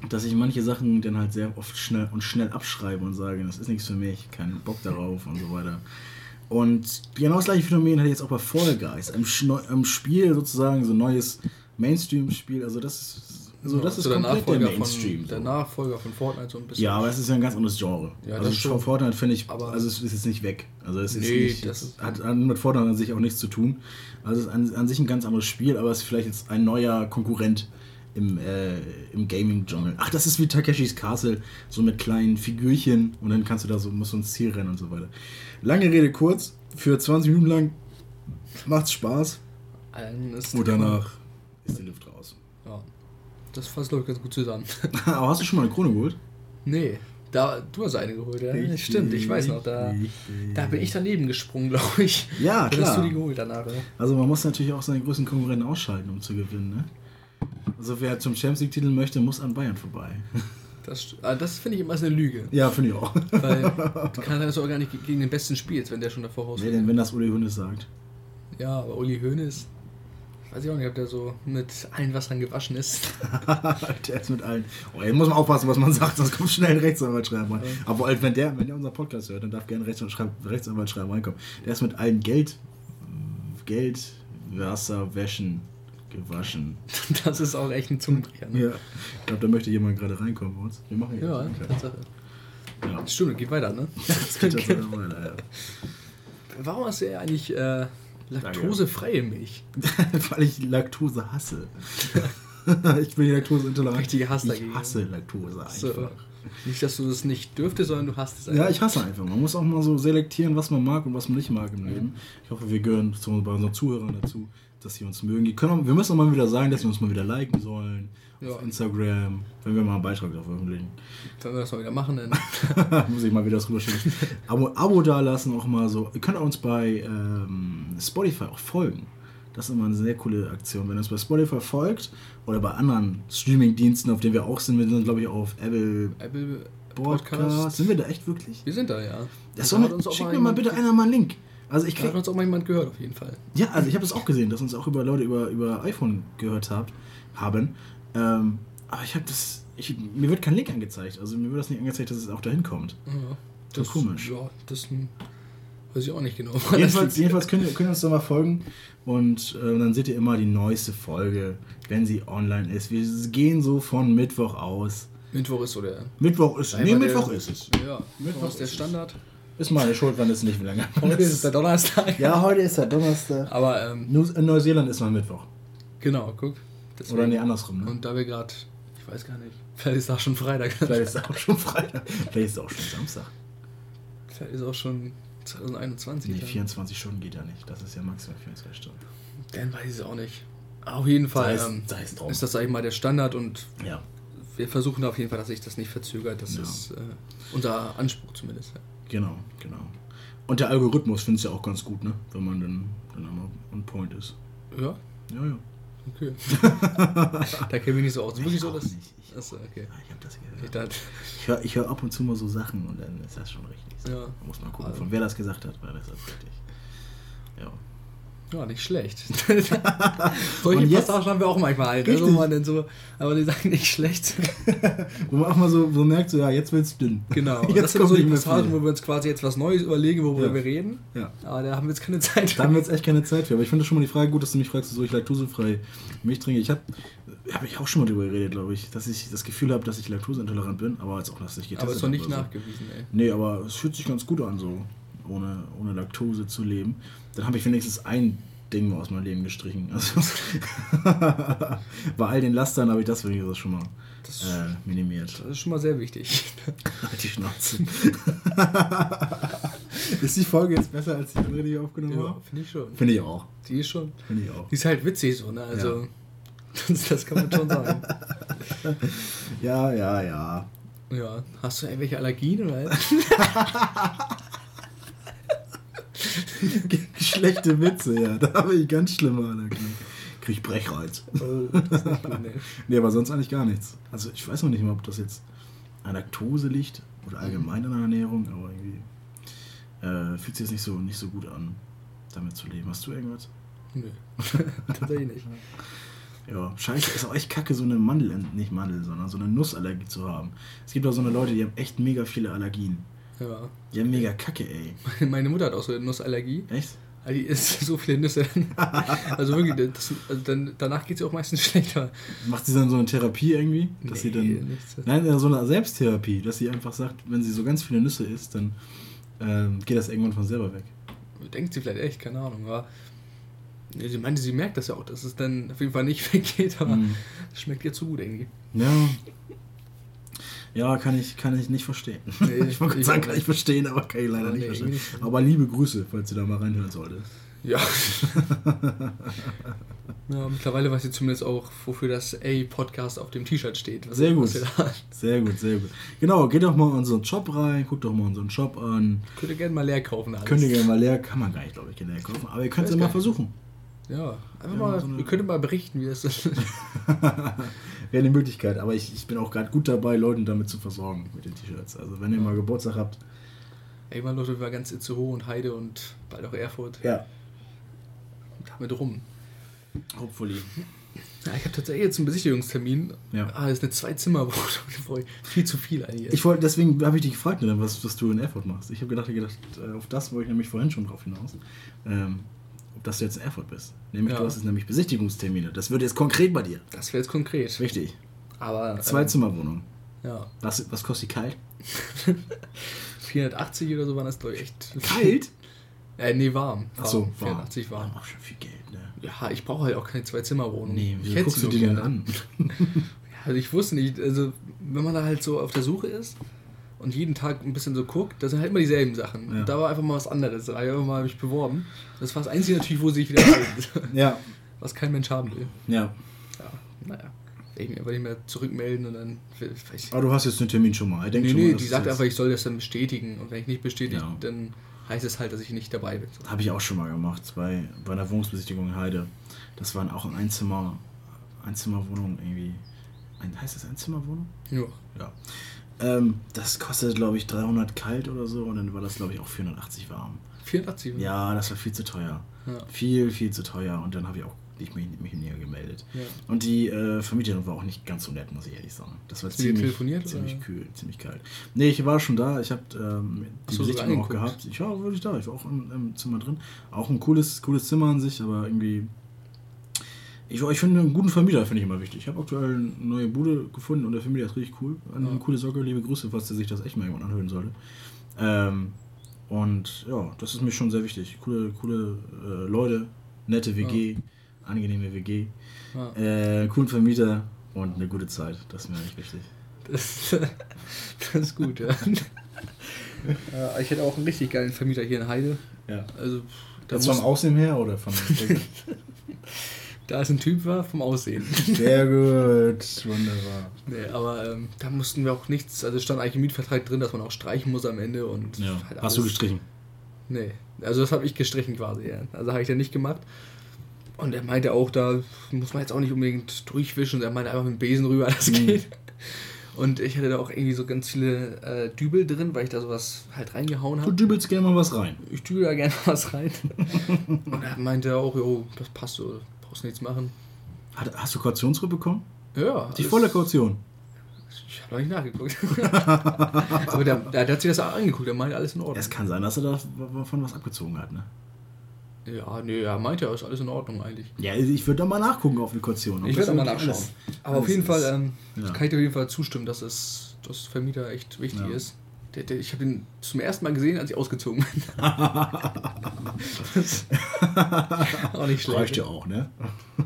dass ich manche Sachen dann halt sehr oft schnell und schnell abschreibe und sage, das ist nichts für mich, keinen Bock darauf und so weiter. Und genau das gleiche Phänomen hatte ich jetzt auch bei Fall Guys. Im, Schno- im Spiel sozusagen so ein neues Mainstream-Spiel. Also das ist, also das ist So komplett der Mainstream. Von, der so. Nachfolger von Fortnite so ein bisschen. Ja, aber es ist ja ein ganz anderes Genre. Ja, also das schon. Fortnite finde ich, Aber- also es ist jetzt nicht weg. Also es ist Nee, nicht, das ist- hat mit Fortnite an sich auch nichts zu tun. Also es ist an, an sich ein ganz anderes Spiel, aber es ist vielleicht jetzt ein neuer Konkurrent im, äh, im Gaming-Genre. Ach, das ist wie Takeshis Castle, so mit kleinen Figürchen und dann kannst du da so, musst du ins Ziel rennen und so weiter. Lange Rede kurz, für 20 Minuten lang macht's Spaß Allen ist und danach ist die Luft raus. Das fasst, glaube ich, ganz gut zusammen. aber hast du schon mal eine Krone geholt? nee, da, du hast eine geholt, ja. Stimmt, ich weiß noch. Da, da bin ich daneben gesprungen, glaube ich. Ja, Dann hast klar. du die geholt danach, oder? Also man muss natürlich auch seine größten Konkurrenten ausschalten, um zu gewinnen. Ne? Also wer zum Champions League Titel möchte, muss an Bayern vorbei. Das, ah, das finde ich immer so eine Lüge. Ja, finde ich auch. Weil du kannst ja so auch gar nicht gegen den Besten spielst, wenn der schon davor raus Wer denn, wenn das Uli Hoeneß sagt? Ja, aber Uli Hoeneß, weiß ich auch nicht, ob der so mit allen Wassern gewaschen ist. der ist mit allen. Oh, jetzt muss man aufpassen, was man sagt, sonst kommt schnell ein Rechtsanwaltschreiben rein. Aber halt, wenn der, wenn der unseren Podcast hört, dann darf gerne Rechtsanwaltschreiben, Rechtsanwaltschreiben reinkommen. Der ist mit allen Geld, Geld, Wasser, Wäschen gewaschen. Das ist auch echt ein Zungenbrecher. Ne? Ja. Ich glaube, da möchte jemand gerade reinkommen bei uns. Wir machen jetzt. Ja, Tatsache. ja. Stimmt, geht weiter, ne? Das geht weiter, ja. Warum hast du ja eigentlich äh, laktosefreie Milch? Weil ich Laktose hasse. ich bin laktoseintolerant. Richtige Hass ich hasse Laktose einfach. So. Nicht, dass du das nicht dürftest, sondern du hast es Ja, ich hasse einfach. Man muss auch mal so selektieren, was man mag und was man nicht mag im Leben. Ich hoffe, wir gehören zu unseren Zuhörern dazu, dass sie uns mögen. Die können wir müssen auch mal wieder sagen, dass sie uns mal wieder liken sollen. Ja. Auf Instagram, wenn wir mal einen Beitrag da veröffentlichen. Sollen wir das mal wieder machen? Denn? muss ich mal wieder drüber schicken. Abo, Abo da lassen auch mal so. Ihr könnt uns bei ähm, Spotify auch folgen. Das ist immer eine sehr coole Aktion. Wenn ihr uns bei Spotify folgt oder bei anderen Streaming-Diensten, auf denen wir auch sind, wir sind glaube ich auf Apple Apple Podcast. Podcast. Sind wir da echt wirklich? Wir sind da, ja. Das Da soll schick mal mir mal bitte einer mal einen Link. Also ich Da krieg, hat uns auch mal jemand gehört, auf jeden Fall. ja, also ich habe das auch gesehen, dass uns auch über Leute über, über iPhone gehört habt, haben. Ähm, aber ich habe das, ich, mir wird kein Link angezeigt. Also mir wird das nicht angezeigt, dass es auch dahin kommt. Ja, Das ist komisch. Ja, das weiß ich auch nicht genau. Jedenfalls, jedenfalls könnt, ihr, könnt ihr uns da mal folgen und äh, dann seht ihr immer die neueste Folge, wenn sie online ist. Wir gehen so von Mittwoch aus. Mittwoch ist so der. Mittwoch ist, nee, Mittwoch der- ist es. Ja, Mittwoch ist der ist es. Ist meine Schuld, wenn es nicht länger Heute ist es der Donnerstag. Ja, heute ist der Donnerstag. Aber, ähm, Neuseeland ist noch Mittwoch. genau, guck. Deswegen- Oder nee, andersrum, ne? Und da wir gerade, ich weiß gar nicht, vielleicht ist da schon Freitag. Vielleicht ist es auch schon Freitag. Vielleicht ist es auch schon Samstag. Vielleicht ist auch schon 2021. Nee, dann. 24 Stunden geht ja nicht. Das ist ja maximal 24 Stunden. Dann weiß ich es auch nicht. Auf jeden Fall Sei es- ähm, sei es drum. ist das, sag ich mal, der Standard und Ja. wir versuchen auf jeden Fall, dass sich das nicht verzögert. Das Ja. ist äh, unser Anspruch zumindest. Ja. Genau, genau. Und der Algorithmus findet es ja auch ganz gut, ne? Wenn man dann, dann einmal on point ist. Ja, Ja, ja. okay. da kenne ich nicht so aus. Wirklich so, dass. nicht. Ich Achso, okay. Ja, ich hab das Ich gehört. dachte, Ich höre ich hör ab und zu mal so Sachen und dann ist das schon richtig. so. Ja. Da muss man gucken, Also. von wer das gesagt hat, weil das ist richtig. Ja. Ja, nicht schlecht. Solche jetzt- Passagen haben wir auch manchmal halt. So, Richtig. man dann so, aber die sagen nicht schlecht. Wo man auch mal so, so merkt, so, ja, jetzt wird's dünn. Genau. Jetzt das sind so die Passagen, wo wir uns quasi jetzt was Neues überlegen, worüber Ja. wir reden. Ja. Aber da haben wir jetzt keine Zeit. Da haben wir jetzt echt keine Zeit für. Aber ich finde schon mal die Frage gut, dass du mich fragst, wieso ich laktosefrei Milch trinke. Ich habe hab ich auch schon mal drüber geredet, glaube ich, dass ich das Gefühl habe, dass ich laktoseintolerant bin, aber jetzt auch, dass ich getestet aber es ist noch nicht habe oder so. nachgewiesen, ey. Nee, aber es fühlt sich ganz gut an, so ohne, ohne Laktose zu leben. Dann habe ich wenigstens ein Ding mal aus meinem Leben gestrichen. Also, bei all den Lastern habe ich das wenigstens schon mal Das, äh, minimiert. das ist schon mal sehr wichtig. Halt die Schnauze. ist die Folge jetzt besser als die andere, die ich aufgenommen ja, habe? finde ich schon. Finde ich auch. Die ist schon. Finde ich auch. Die ist halt witzig so, ne? Also, das, das kann man schon sagen. Ja, ja, ja. Ja. Hast du irgendwelche Allergien oder? Schlechte Witze, ja. Da habe ich ganz schlimme Allergien. Krieg ich Brechreiz. Oh, das ist ne? Nee, aber sonst eigentlich gar nichts. Also ich weiß noch nicht mal, ob das jetzt an Laktose liegt oder allgemein an der Ernährung, aber irgendwie äh, fühlt sich jetzt nicht so, nicht so gut an, damit zu leben. Hast du irgendwas? Nö. Tatsächlich nicht. Ja, scheiße, ist auch echt kacke, so eine Mandel, nicht Mandel, sondern so eine Nussallergie zu haben. Es gibt auch so eine Leute, die haben echt mega viele Allergien. Ja. Haben mega kacke, ey. Meine Mutter hat auch so eine Nussallergie. Echt? Also Die isst so viele Nüsse. Also wirklich, das, also dann, danach geht es ihr auch meistens schlechter. Macht sie dann so eine Therapie irgendwie? Dass sie dann. Nein, ja, so eine Selbsttherapie, dass sie einfach sagt, wenn sie so ganz viele Nüsse isst, dann ähm, geht das irgendwann von selber weg. Denkt sie vielleicht echt, keine Ahnung. Aber Nee, sie meinte, sie merkt das ja auch, dass es dann auf jeden Fall nicht weggeht, aber Mhm. es schmeckt ihr zu gut irgendwie. Ja. Ja, kann ich, kann ich nicht verstehen. Nee, ich wollte sagen, kann ich verstehen, aber kann ich leider Ja, nicht nee, verstehen. nicht. Aber liebe Grüße, falls ihr da mal reinhören solltet. Ja. ja, mittlerweile weiß ich zumindest auch, wofür das A-Podcast auf dem T-Shirt steht. Was- Sehr gut. Sehr gut, sehr gut. Genau, geht doch mal in unseren Shop rein, guckt doch mal unseren Shop an. Könnt ihr gerne mal leer kaufen alles. Könnt ihr gerne mal leer, kann man gar nicht, glaube ich, leer kaufen, aber ihr könnt es ja mal versuchen. Ja, einfach Ja, mal, so ihr könnt mal berichten, wie das ist. Wäre eine Möglichkeit, aber ich, ich bin auch gerade gut dabei, Leuten damit zu versorgen, mit den T-Shirts. Also wenn ihr mal Geburtstag habt, Irgendwann Leute, wir ganz Itzehoe und Heide und bald auch Erfurt ja, damit rum. hopefully. Ja, ich habe tatsächlich jetzt einen Besichtigungstermin. Ja. Ah, das ist eine Zwei-Zimmer-Wohnung. Viel zu viel eigentlich. Ich wollte, deswegen habe ich dich gefragt, ne, was, was du in Erfurt machst. Ich habe gedacht, gedacht, äh, auf das wollte ich nämlich vorhin schon drauf hinaus. Ähm, dass du jetzt in Erfurt bist. Nämlich, Ja. du hast jetzt nämlich Besichtigungstermine. Das wird jetzt konkret bei dir. das wäre jetzt konkret. Richtig. Aber Zwei ähm, Zimmerwohnung. Ja. Was, was kostet die kalt? 480 oder so waren das, glaube ich, echt. Kalt? Äh, nee, warm. Achso, warm. 480 warm. Auch schon viel Geld, ne? Ja, ich brauche halt auch keine Zwei-Zimmer-Wohnung. Nee, wie guckst du die denn an? Also ich wusste nicht, also wenn man da halt so auf der Suche ist und jeden Tag ein bisschen so guckt, das sind halt immer dieselben Sachen. Ja. Und da war einfach mal was anderes. Da habe ich einfach mal mich beworben. Das war das Einzige natürlich, wo sie sich wieder. Ja. Was kein Mensch haben will. Ja. Ja, naja. Ich mir einfach nicht mehr zurückmelden und dann vielleicht. Aber du hast jetzt den Termin schon mal. Ich denk Nee, nee, mal, die sagt einfach, ich soll das dann bestätigen. Und wenn ich nicht bestätige, Ja. dann heißt es halt, dass ich nicht dabei bin. Habe ich auch schon mal gemacht bei, bei einer Wohnungsbesichtigung in Heide. Das waren auch Einzimmer, Einzimmerwohnung irgendwie. Ein, heißt das Einzimmerwohnung? Ja. Ja. Ähm, das kostete, glaube ich, 300 kalt oder so und dann war das, glaube ich, auch 480 warm. 84. Ja, das war viel zu teuer. Ja. Viel, viel zu teuer und dann habe ich auch nicht mich, mich näher gemeldet. Ja. Und die äh, Vermieterin war auch nicht ganz so nett, muss ich ehrlich sagen. Das war Hast ziemlich, ziemlich oder? kühl, ziemlich kalt. Nee, ich war schon da. Ich habe ähm, die so, Besichtigung auch gehabt. Ich war wirklich da. Ich war auch im, im Zimmer drin. Auch ein cooles, cooles Zimmer an sich, aber irgendwie. Ich, ich finde einen guten Vermieter finde ich immer wichtig. Ich habe aktuell eine neue Bude gefunden und der Vermieter ist richtig cool. Eine Ja. coole Socke, liebe Grüße, falls der sich das echt mal jemand anhören sollte. Ähm, Und ja, das ist mir schon sehr wichtig. Coole, coole äh, Leute, nette WG, angenehme WG, Ja. äh, coolen Vermieter und eine gute Zeit. Das ist mir eigentlich wichtig. Das, das ist gut, ja. ja. Ich hätte auch einen richtig geilen Vermieter hier in Heide. Ja. Also, da, Jetzt vom Aussehen her oder von da ist ein Typ war, vom Aussehen. Sehr gut, wunderbar. Nee, aber ähm, da mussten wir auch nichts, also es stand eigentlich im Mietvertrag drin, dass man auch streichen muss am Ende und Ja. halt Hast du gestrichen? Nee, also das habe ich gestrichen quasi, ja. Also habe ich ja nicht gemacht. Und er meinte auch, da muss man jetzt auch nicht unbedingt durchwischen. Er meinte einfach mit dem Besen rüber, das Mhm. geht. Und ich hatte da auch irgendwie so ganz viele äh, Dübel drin, weil ich da sowas halt reingehauen Du habe. dübelst gerne mal was rein. Ich dübel da gerne was rein. Und er meinte auch, jo, das passt so, brauchst nichts machen. Hat, hast du Kautionsrück bekommen? Ja. Die volle Kaution. Ich habe noch nicht nachgeguckt. Aber der, der, der hat sich das auch angeguckt, er meinte alles in Ordnung. Es kann sein, dass er davon was abgezogen hat, ne? Ja, nee, er meinte ja, ist alles in Ordnung eigentlich. Ja, ich würde da mal nachgucken auf die Kaution. Ich werde mal wirklich nachschauen. alles- Aber auf alles jeden Fall ist. ähm, Ja. kann ich dir auf jeden Fall zustimmen, dass es dass Vermieter echt wichtig Ja. ist. Der, der, ich habe ihn zum ersten Mal gesehen, als ich ausgezogen bin. auch nicht schlecht. Reicht ja auch, ne?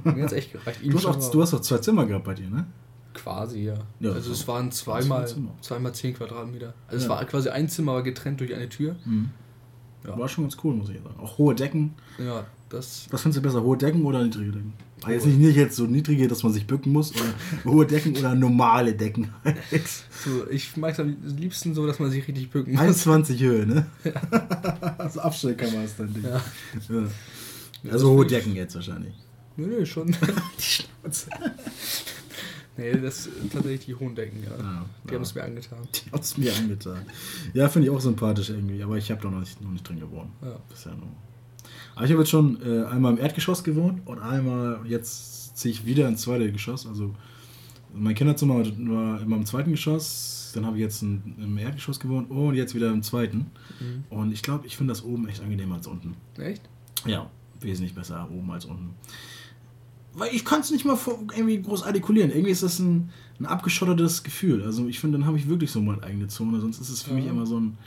Mir hat's echt gereicht. Du hast, auch, du hast auch zwei Zimmer gehabt bei dir, ne? quasi, ja. Ja, also es waren zweimal, zweimal 10 Quadratmeter. Also es Ja. war quasi ein Zimmer, aber getrennt durch eine Tür. Ja. War schon ganz cool, muss ich sagen. Auch hohe Decken. Ja, das. Was findest du besser, hohe Decken oder niedrige Decken? Ah, jetzt nicht, nicht jetzt so niedrige, dass man sich bücken muss, oder hohe Decken oder normale Decken. So, ich mag es am liebsten so, dass man sich richtig bücken muss. 1,20 Höhe, ne? Also Abstellkammer ist dein Ding. Ja. Ja. Also hohe Decken jetzt wahrscheinlich. Nö, nö, schon. nee, das sind tatsächlich die hohen Decken, ja. Ja, die ja. haben es mir angetan. Die hat es mir angetan. Ja, finde ich auch sympathisch irgendwie, aber ich habe da noch nicht, noch nicht drin gewohnt. Ja. Bisher nur. Aber ich habe jetzt schon äh, einmal im Erdgeschoss gewohnt und einmal, jetzt ziehe ich wieder ins zweite Geschoss. Also mein Kinderzimmer war immer im zweiten Geschoss, dann habe ich jetzt ein, im Erdgeschoss gewohnt und jetzt wieder im zweiten. Mhm. Und ich glaube, ich finde das oben echt angenehmer als unten. Echt? Ja, wesentlich besser oben als unten. Weil ich kann es nicht mal irgendwie groß artikulieren. Irgendwie ist das ein, ein abgeschottetes Gefühl. Also ich finde, dann habe ich wirklich so meine eigene Zone. Sonst ist es für Ja. mich immer so ein...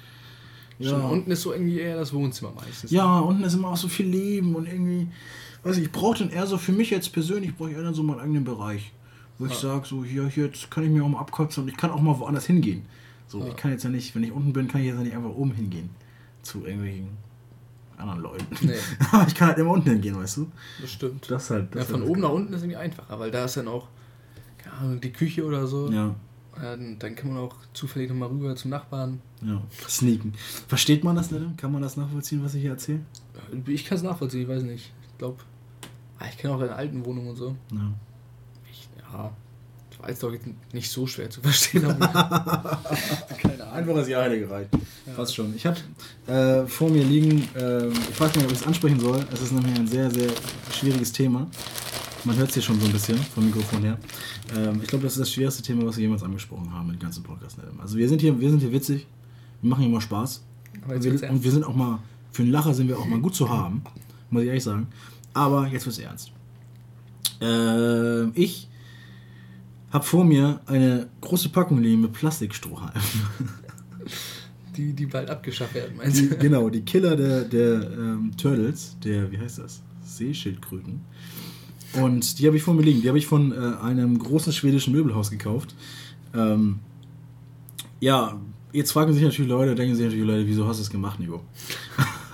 Schon, unten ist so irgendwie eher das Wohnzimmer meistens. Ja, unten ist immer auch so viel Leben und irgendwie, weiß ich, ich brauche dann eher so für mich jetzt persönlich, brauche ich eher dann so meinen eigenen Bereich. Wo ich Ja. sage, so hier, hier, jetzt kann ich mir auch mal abkotzen und ich kann auch mal woanders hingehen. So, Ja. ich kann jetzt ja nicht, wenn ich unten bin, kann ich jetzt ja nicht einfach oben hingehen. Zu irgendwelchen anderen Leuten. Nee. Ich kann halt immer unten hingehen, weißt du? Das stimmt. Das halt. ja, Das von halt oben nach unten ist irgendwie einfacher, weil da ist dann auch keine Ahnung, die Küche oder so. Ja, Dann, dann kann man auch zufällig nochmal rüber zum Nachbarn. ja. Sneaken. Versteht man das nicht? Kann man das nachvollziehen, was ich hier erzähle? Ich kann es nachvollziehen, ich weiß nicht. Ich glaube, ich kenne auch deine alten Wohnungen und so. Ja. Ich, ja, das war jetzt doch nicht so schwer zu verstehen. Aber keine Ahnung. Einfaches Ja hätte gereicht. Fast schon. Ich habe äh, vor mir liegen, äh, ich weiß nicht, ob ich es ansprechen soll. Es ist nämlich ein sehr, sehr schwieriges Thema. Man hört es hier schon so ein bisschen vom Mikrofon her. Ähm, ich glaube, das ist das schwerste Thema, was wir jemals angesprochen haben dem ganzen Podcast. Also wir sind hier, wir sind hier witzig, wir machen hier mal Spaß. Und wir, und wir sind auch mal, für einen Lacher sind wir auch mal gut zu haben, muss ich ehrlich sagen. Aber jetzt wird's ernst. Ähm, ich habe vor mir eine große Packung liegen mit Plastikstrohhalmen. die, die bald abgeschafft werden, meinst Die, du? genau, die Killer der, der ähm, Turtles, der, wie heißt das? Seeschildkröten. Und die habe ich vor mir liegen. Die habe ich von äh, einem großen schwedischen Möbelhaus gekauft. Ähm, ja, jetzt fragen sich natürlich Leute, denken sich natürlich Leute, wieso hast du es gemacht, Nico?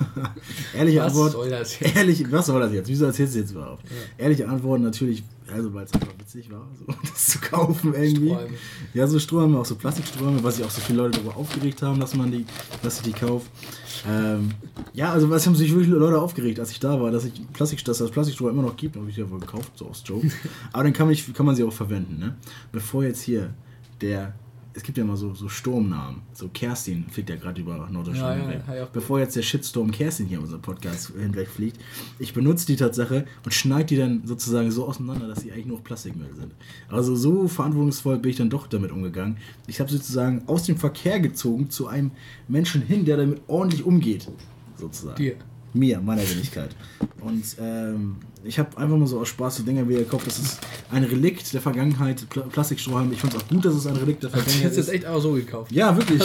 Ehrliche Was Antwort. soll das jetzt? Ehrlich, was soll das jetzt? Wieso erzählst du jetzt überhaupt? Ehrliche Antwort natürlich, also weil es einfach witzig war, so, das zu kaufen irgendwie. Strohhalme. Ja, so Strohhalme, auch so Plastikstrohhalme, was sich auch so viele Leute darüber aufgeregt haben, dass man die, dass ich die kaufe. Ähm, ja, also was haben sich wirklich Leute aufgeregt, als ich da war, dass ich Plastik, dass das Plastikstroh immer noch gibt, habe ich ja wohl gekauft, so aus Joke. Aber dann kann man, kann man sie auch verwenden, ne? Bevor jetzt hier der, es gibt ja immer so, so Sturmnamen, so Kerstin fliegt ja gerade über Norddeutschland Ja, hinweg. ja, ja. Bevor jetzt der Shitstorm Kerstin hier in unserem Podcast hinwegfliegt, ich benutze die Tatsache und schneide die dann sozusagen so auseinander, dass sie eigentlich nur Plastikmüll sind. Also so verantwortungsvoll bin ich dann doch damit umgegangen. Ich habe sozusagen aus dem Verkehr gezogen zu einem Menschen hin, der damit ordentlich umgeht. Sozusagen. Dir. Mir, meiner Wenigkeit. Und ähm, ich habe einfach mal so aus Spaß die Dinger wieder gekauft. Das ist ein Relikt der Vergangenheit, Pl Plastikstrohhalm. Ich finde es auch gut, dass es ein Relikt der Du hast Vergangenheit jetzt ist. echt auch so gekauft. Ja, wirklich.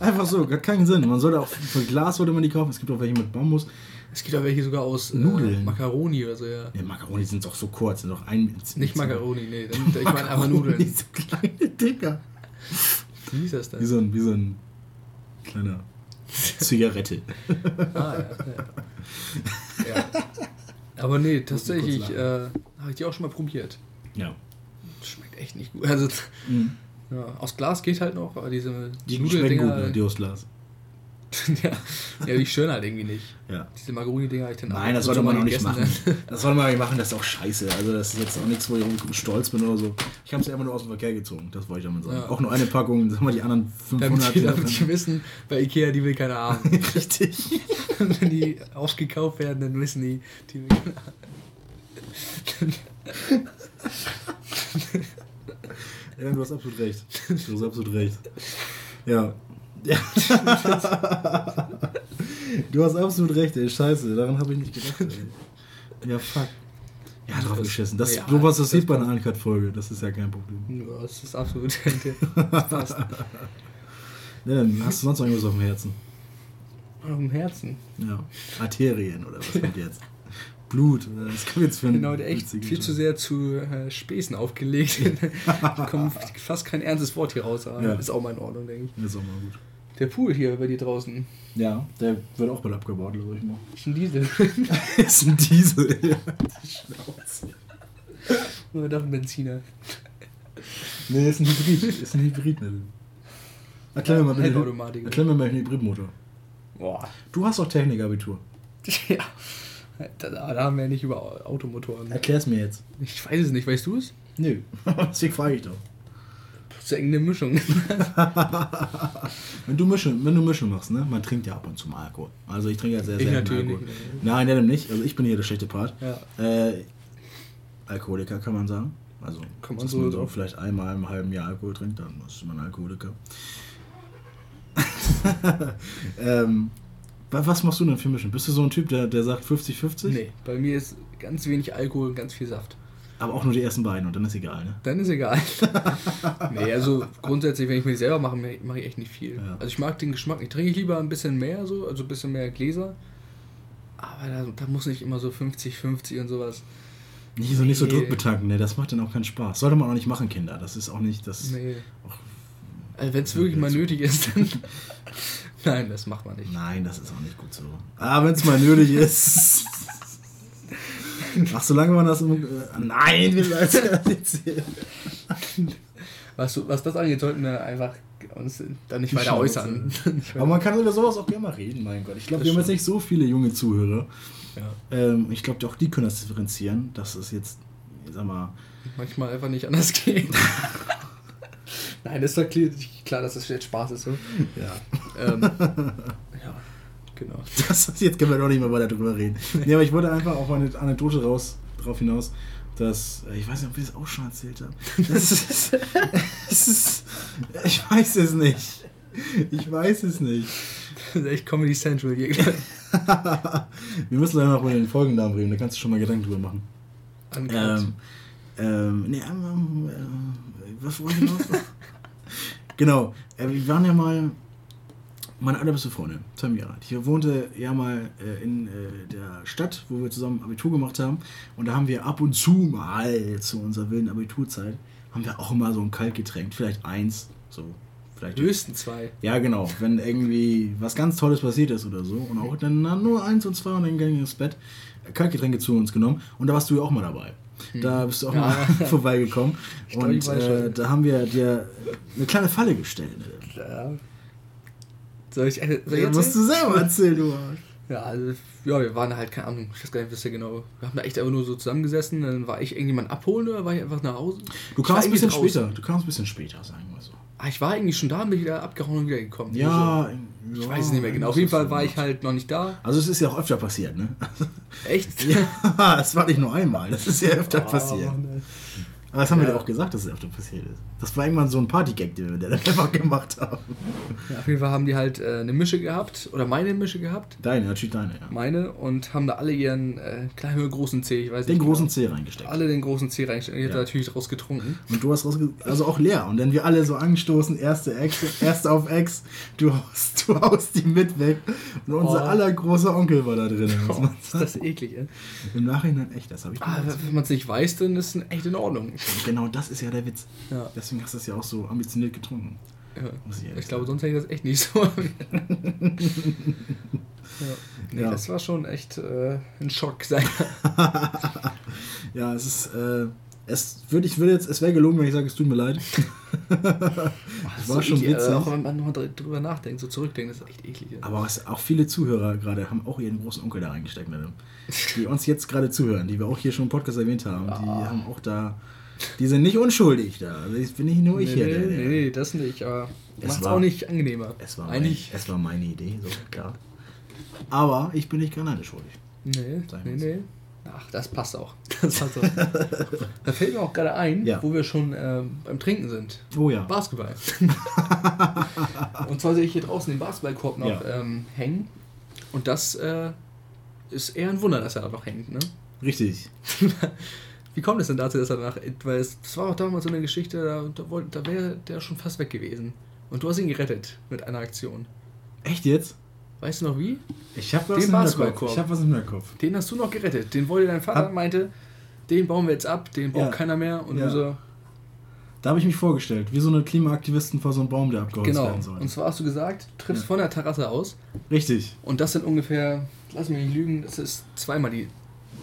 Einfach so, hat keinen Sinn. Man sollte auch für Glas sollte man die kaufen. Es gibt auch welche mit Bambus. Es gibt auch welche sogar aus äh, Nudeln. Macaroni oder so, ja. Ne, Macaroni sind doch so kurz, sind doch ein. Nicht Macaroni, nee. Dann, ich meine einfach Nudeln. Macaroni, so kleine Dinger. Wie ist das Wie denn? so ein, wie so ein kleiner Zigarette. Ah, ja. ja. Aber nee, tatsächlich äh, habe ich die auch schon mal probiert. Ja. Schmeckt echt nicht gut. Also, ja, aus Glas geht halt noch, aber diese Die schmecken gut, ne? die aus Glas. ja, ja, die stören halt irgendwie nicht. Ja. Diese Macaroni-Dinger habe ich dann Nein, das und sollte man mal auch nicht machen. Das sollte man nicht machen, das ist auch scheiße. Also das ist jetzt auch nichts, wo ich irgendwie stolz bin oder so. Ich habe es einfach nur aus dem Verkehr gezogen, das wollte ich damit sagen. Ja. Auch nur eine Packung, sagen wir die anderen 500. Damit die, damit die wissen, bei Ikea, die will keiner haben. Richtig. Wenn die ausgekauft werden, dann wissen die, die will keiner haben. Ja, du hast absolut recht. Du hast absolut recht. Ja. Ja. du hast absolut recht, ey. Scheiße, daran habe ich nicht gedacht, ey. Ja, fuck. Ja, drauf Das- geschissen. Das, ja, sowas, das das sieht bei einer. Uncut-Folge. Das ist ja kein Problem. Ja, das ist absolut. Das passt. Ja, dann hast du sonst noch irgendwas auf dem Herzen? Auf dem Herzen. Ja. Arterien oder was kommt jetzt? Blut. Was kommt jetzt für Genau, der echt viel zu sehr zu äh, Späßen aufgelegt. da kommt fast kein ernstes Wort hier raus, aber Ja. ist auch mal in Ordnung, denke ich. Das ist auch mal gut. Der Pool hier bei dir draußen. Ja, der wird auch bald abgebaut, glaube ich mal. Ist ein Diesel. ist ein Diesel. Ja. Die Schnauze. Oder doch ein Benziner. Nee, ist ein Hybrid. Ist ein Hybrid. Ne? Erklär mir mal. Halbautomatik. Erklär mir mal den Hybridmotor. Boah. Du hast doch Technikabitur. Ja. Da, da haben wir nicht über Automotoren. Erklär's mir jetzt. Ich weiß es nicht, weißt du es? Nö. Deswegen frage ich doch. Das ist ja irgendeine Mischung. Wenn du Mischung, wenn du Mischung machst, ne? Man trinkt ja ab und zu mal Alkohol. Also ich trinke ja sehr Ich selten natürlich Alkohol. nicht. Nein, der nicht. Also ich bin hier der schlechte Part. Ja. Äh, Alkoholiker kann man sagen. Also, Kann man dass so man so vielleicht einmal im halben Jahr Alkohol trinkt, dann ist man Alkoholiker. ähm, wa- was machst du denn für Mischen? Bist du so ein Typ, der, der sagt 50-50? Nee, bei mir ist ganz wenig Alkohol und ganz viel Saft. Aber auch nur die ersten beiden und dann ist egal, ne? Dann ist egal. nee, also grundsätzlich, wenn ich mir die selber mache, mache ich echt nicht viel. Ja. Also ich mag den Geschmack, ich trinke lieber ein bisschen mehr so, also ein bisschen mehr Gläser. Aber da, da muss nicht immer so 50-50 und sowas. Nicht so, nicht so Nee. druckbetanken, ne? Das macht dann auch keinen Spaß. Sollte man auch nicht machen, Kinder. Das ist auch nicht das. Nee. Also wenn es wirklich mal nötig ist, dann. Nein, das macht man nicht. Nein, das ist auch nicht gut so. Ah, wenn es mal nötig ist. Ach, solange man das. Äh, nein, wir bleiben erzählen. Was, du- was das angeht, sollten wir einfach uns dann nicht weiter äußern. Aber man kann über sowas auch gerne mal reden, mein Gott. Ich glaube, Das wir haben jetzt nicht so viele junge Zuhörer. ja. Ähm, ich glaube, auch die können das differenzieren, dass es jetzt, ich sag mal, manchmal einfach nicht anders geht. Nein, das ist doch klar, klar, dass das jetzt Spaß ist. So. ja. Ähm, ja, genau. Das, jetzt können wir doch nicht mehr weiter drüber reden. Nee, aber ich wollte einfach auf eine Anekdote raus, drauf hinaus, dass, äh, ich weiß nicht, ob wir das auch schon erzählt haben. Das ist, es ist, ich weiß es nicht. Ich weiß es nicht. Das ist echt Comedy Central hier. wir müssen leider noch über den Folgennamen reden, da kannst du schon mal Gedanken drüber machen. Uncut. Ähm, ähm, nee, ähm, äh, was wollte ich noch? genau, äh, wir waren ja mal, meine allerbeste Freundin, Tamira, die wohnte ja mal äh, in äh, der Stadt, wo wir zusammen Abitur gemacht haben. Und da haben wir ab und zu mal zu unserer wilden Abiturzeit, haben wir auch immer so ein Kaltgetränk, vielleicht eins, so, vielleicht Höchstens zwei. ja, genau. Wenn irgendwie was ganz Tolles passiert ist oder so. Und auch dann na, nur eins und zwei und dann ging ins Bett. Kaltgetränke zu uns genommen. Und da warst du ja auch mal dabei. Da bist du auch Ja. mal vorbeigekommen. Und äh, da haben wir dir eine kleine Falle gestellt. Ja. Soll ich, äh, soll ich Ja, musst du selber erzählen, du Arsch. Ja, also, ja, wir waren halt, keine Ahnung, ich weiß gar nicht, was ja genau. Wir haben da echt einfach nur so zusammengesessen, dann war ich irgendjemand abholen oder war ich einfach nach Hause? Du Ich kamst ein bisschen irgendwie später. draußen. Du kamst ein bisschen später, sagen wir so. Ah, ich war eigentlich schon da, bin wieder abgehauen und wieder gekommen. Ja, Ich ja, weiß es nicht mehr genau. Auf jeden Fall war ich halt noch nicht da. Also es ist ja auch öfter passiert, ne? Echt? ja, es war nicht nur einmal. Das ist ja öfter Oh, passiert. Mann, ey. Aber das haben wir Ja. dir auch gesagt, dass es öfter passiert ist. Das war irgendwann so ein Partygag, den wir dann einfach gemacht haben. Ja, auf jeden Fall haben die halt äh, eine Mische gehabt, oder meine Mische gehabt, Deine, natürlich deine, ja. meine, und haben da alle ihren äh, kleinen oder großen C, ich weiß Den nicht. großen genau, C reingesteckt. Alle den großen C reingesteckt. Ich Ja. da natürlich draus getrunken. Und du hast rausge also auch leer. Und dann wir alle so angestoßen, erste Ex, erste auf Ex, du haust, du haust die mit weg. Und unser Oh. aller großer Onkel war da drin. Oh, ist das eklig, ey. Im Nachhinein echt, das habe ich Ah, wenn man es nicht weiß, dann ist es echt in Ordnung. Genau das ist ja der Witz. Ja. Deswegen hast du es ja auch so ambitioniert getrunken. ja. Ich Ich glaube, sonst hätte ich das echt nicht so. ja. Nee, Ja. das war schon echt äh, ein Schock sein. Ja, es ist. Äh, es würde ich würde jetzt, es wäre gelogen, wenn ich sage, es tut mir leid. Das war schon witzig. Auch wenn man nochmal drüber nachdenkt, so zurückdenkt, das ist echt eklig. ey. Aber auch viele Zuhörer gerade haben auch ihren großen Onkel da reingesteckt, die uns jetzt gerade zuhören, die wir auch hier schon im Podcast erwähnt haben. Die Ah. haben auch da. Die sind nicht unschuldig da. Also das bin nicht nur ich nee, hier. nee, nee, nee, das nicht, aber Es macht auch nicht angenehmer. Es war, mein, Eigentlich. es war meine Idee, so klar. Aber ich bin nicht alleine schuldig. Nee, nee, nee. Ach, das passt auch. Das passt auch. da fällt mir auch gerade ein, Ja. wo wir schon ähm, beim Trinken sind. Oh ja. Basketball. und zwar sehe ich hier draußen den Basketballkorb noch Ja. ähm, hängen. Und das äh, ist eher ein Wunder, dass er da noch hängt. Ne? Richtig. Wie kommt es denn dazu, dass er danach. Weil es das war auch damals so eine Geschichte, da, da, da wäre der schon fast weg gewesen. Und du hast ihn gerettet mit einer Aktion. Echt jetzt? Weißt du noch wie? Ich habe was im. Hinterkopf. Ich habe was im Hinterkopf. Den hast du noch gerettet. Den wollte dein Vater, Hab- meinte, den bauen wir jetzt ab, den braucht Ja. keiner mehr. Und Ja. so, Da habe ich mich vorgestellt, wie so eine Klimaaktivisten vor so einem Baum, der abgeholzt genau. werden soll. Und zwar hast du gesagt, du triffst Ja. von der Terrasse aus. Richtig. Und das sind ungefähr, lass mich nicht lügen, das ist zweimal die,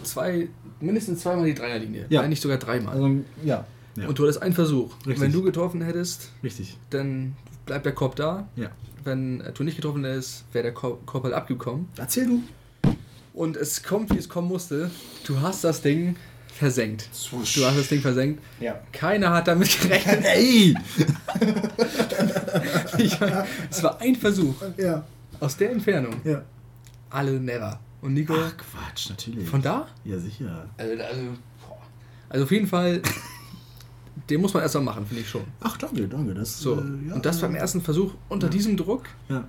zwei, mindestens zweimal die Dreierlinie. Ja. Nicht sogar dreimal. Also, ja. ja. Und du hattest einen Versuch. Richtig. Wenn du getroffen hättest, Richtig. dann bleibt der Korb da. Ja. Wenn äh, du nicht getroffen hättest, wäre der Korb, halt abgekommen. Erzähl du. Und es kommt, wie es kommen musste. Du hast das Ding versenkt. Du hast das Ding versenkt. Ja. Keiner hat damit gerechnet. Ey! Ich meine, es war ein Versuch. Ja. Aus der Entfernung. Ja. Alle never. Und Nico, Ach Quatsch, natürlich. von da? Ja, sicher. Also, also, boah. also auf jeden Fall, den muss man erstmal machen, finde ich schon. Ach, danke, danke. Das, So. äh, ja, Und das beim ersten Versuch unter Ja. diesem Druck, Ja.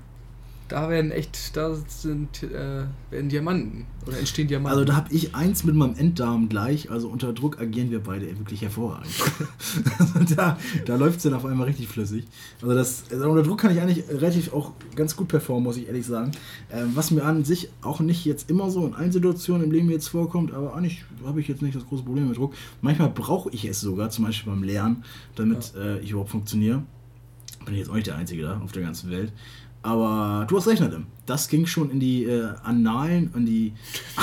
Da werden echt, da sind äh, werden Diamanten oder entstehen Diamanten. Also da habe ich eins mit meinem Enddarm gleich. Also unter Druck agieren wir beide wirklich hervorragend. also da da läuft es dann auf einmal richtig flüssig. Also, das, also unter Druck kann ich eigentlich relativ auch ganz gut performen, muss ich ehrlich sagen. Ähm, was mir an sich auch nicht jetzt immer so in allen Situationen im Leben jetzt vorkommt, aber eigentlich habe ich jetzt nicht das große Problem mit Druck. Manchmal brauche ich es sogar, zum Beispiel beim Lernen, damit äh, ich überhaupt funktioniere. Bin ich jetzt auch nicht der Einzige da auf der ganzen Welt. Aber du hast recht, Adam. Das ging schon in die äh, Annalen, in die.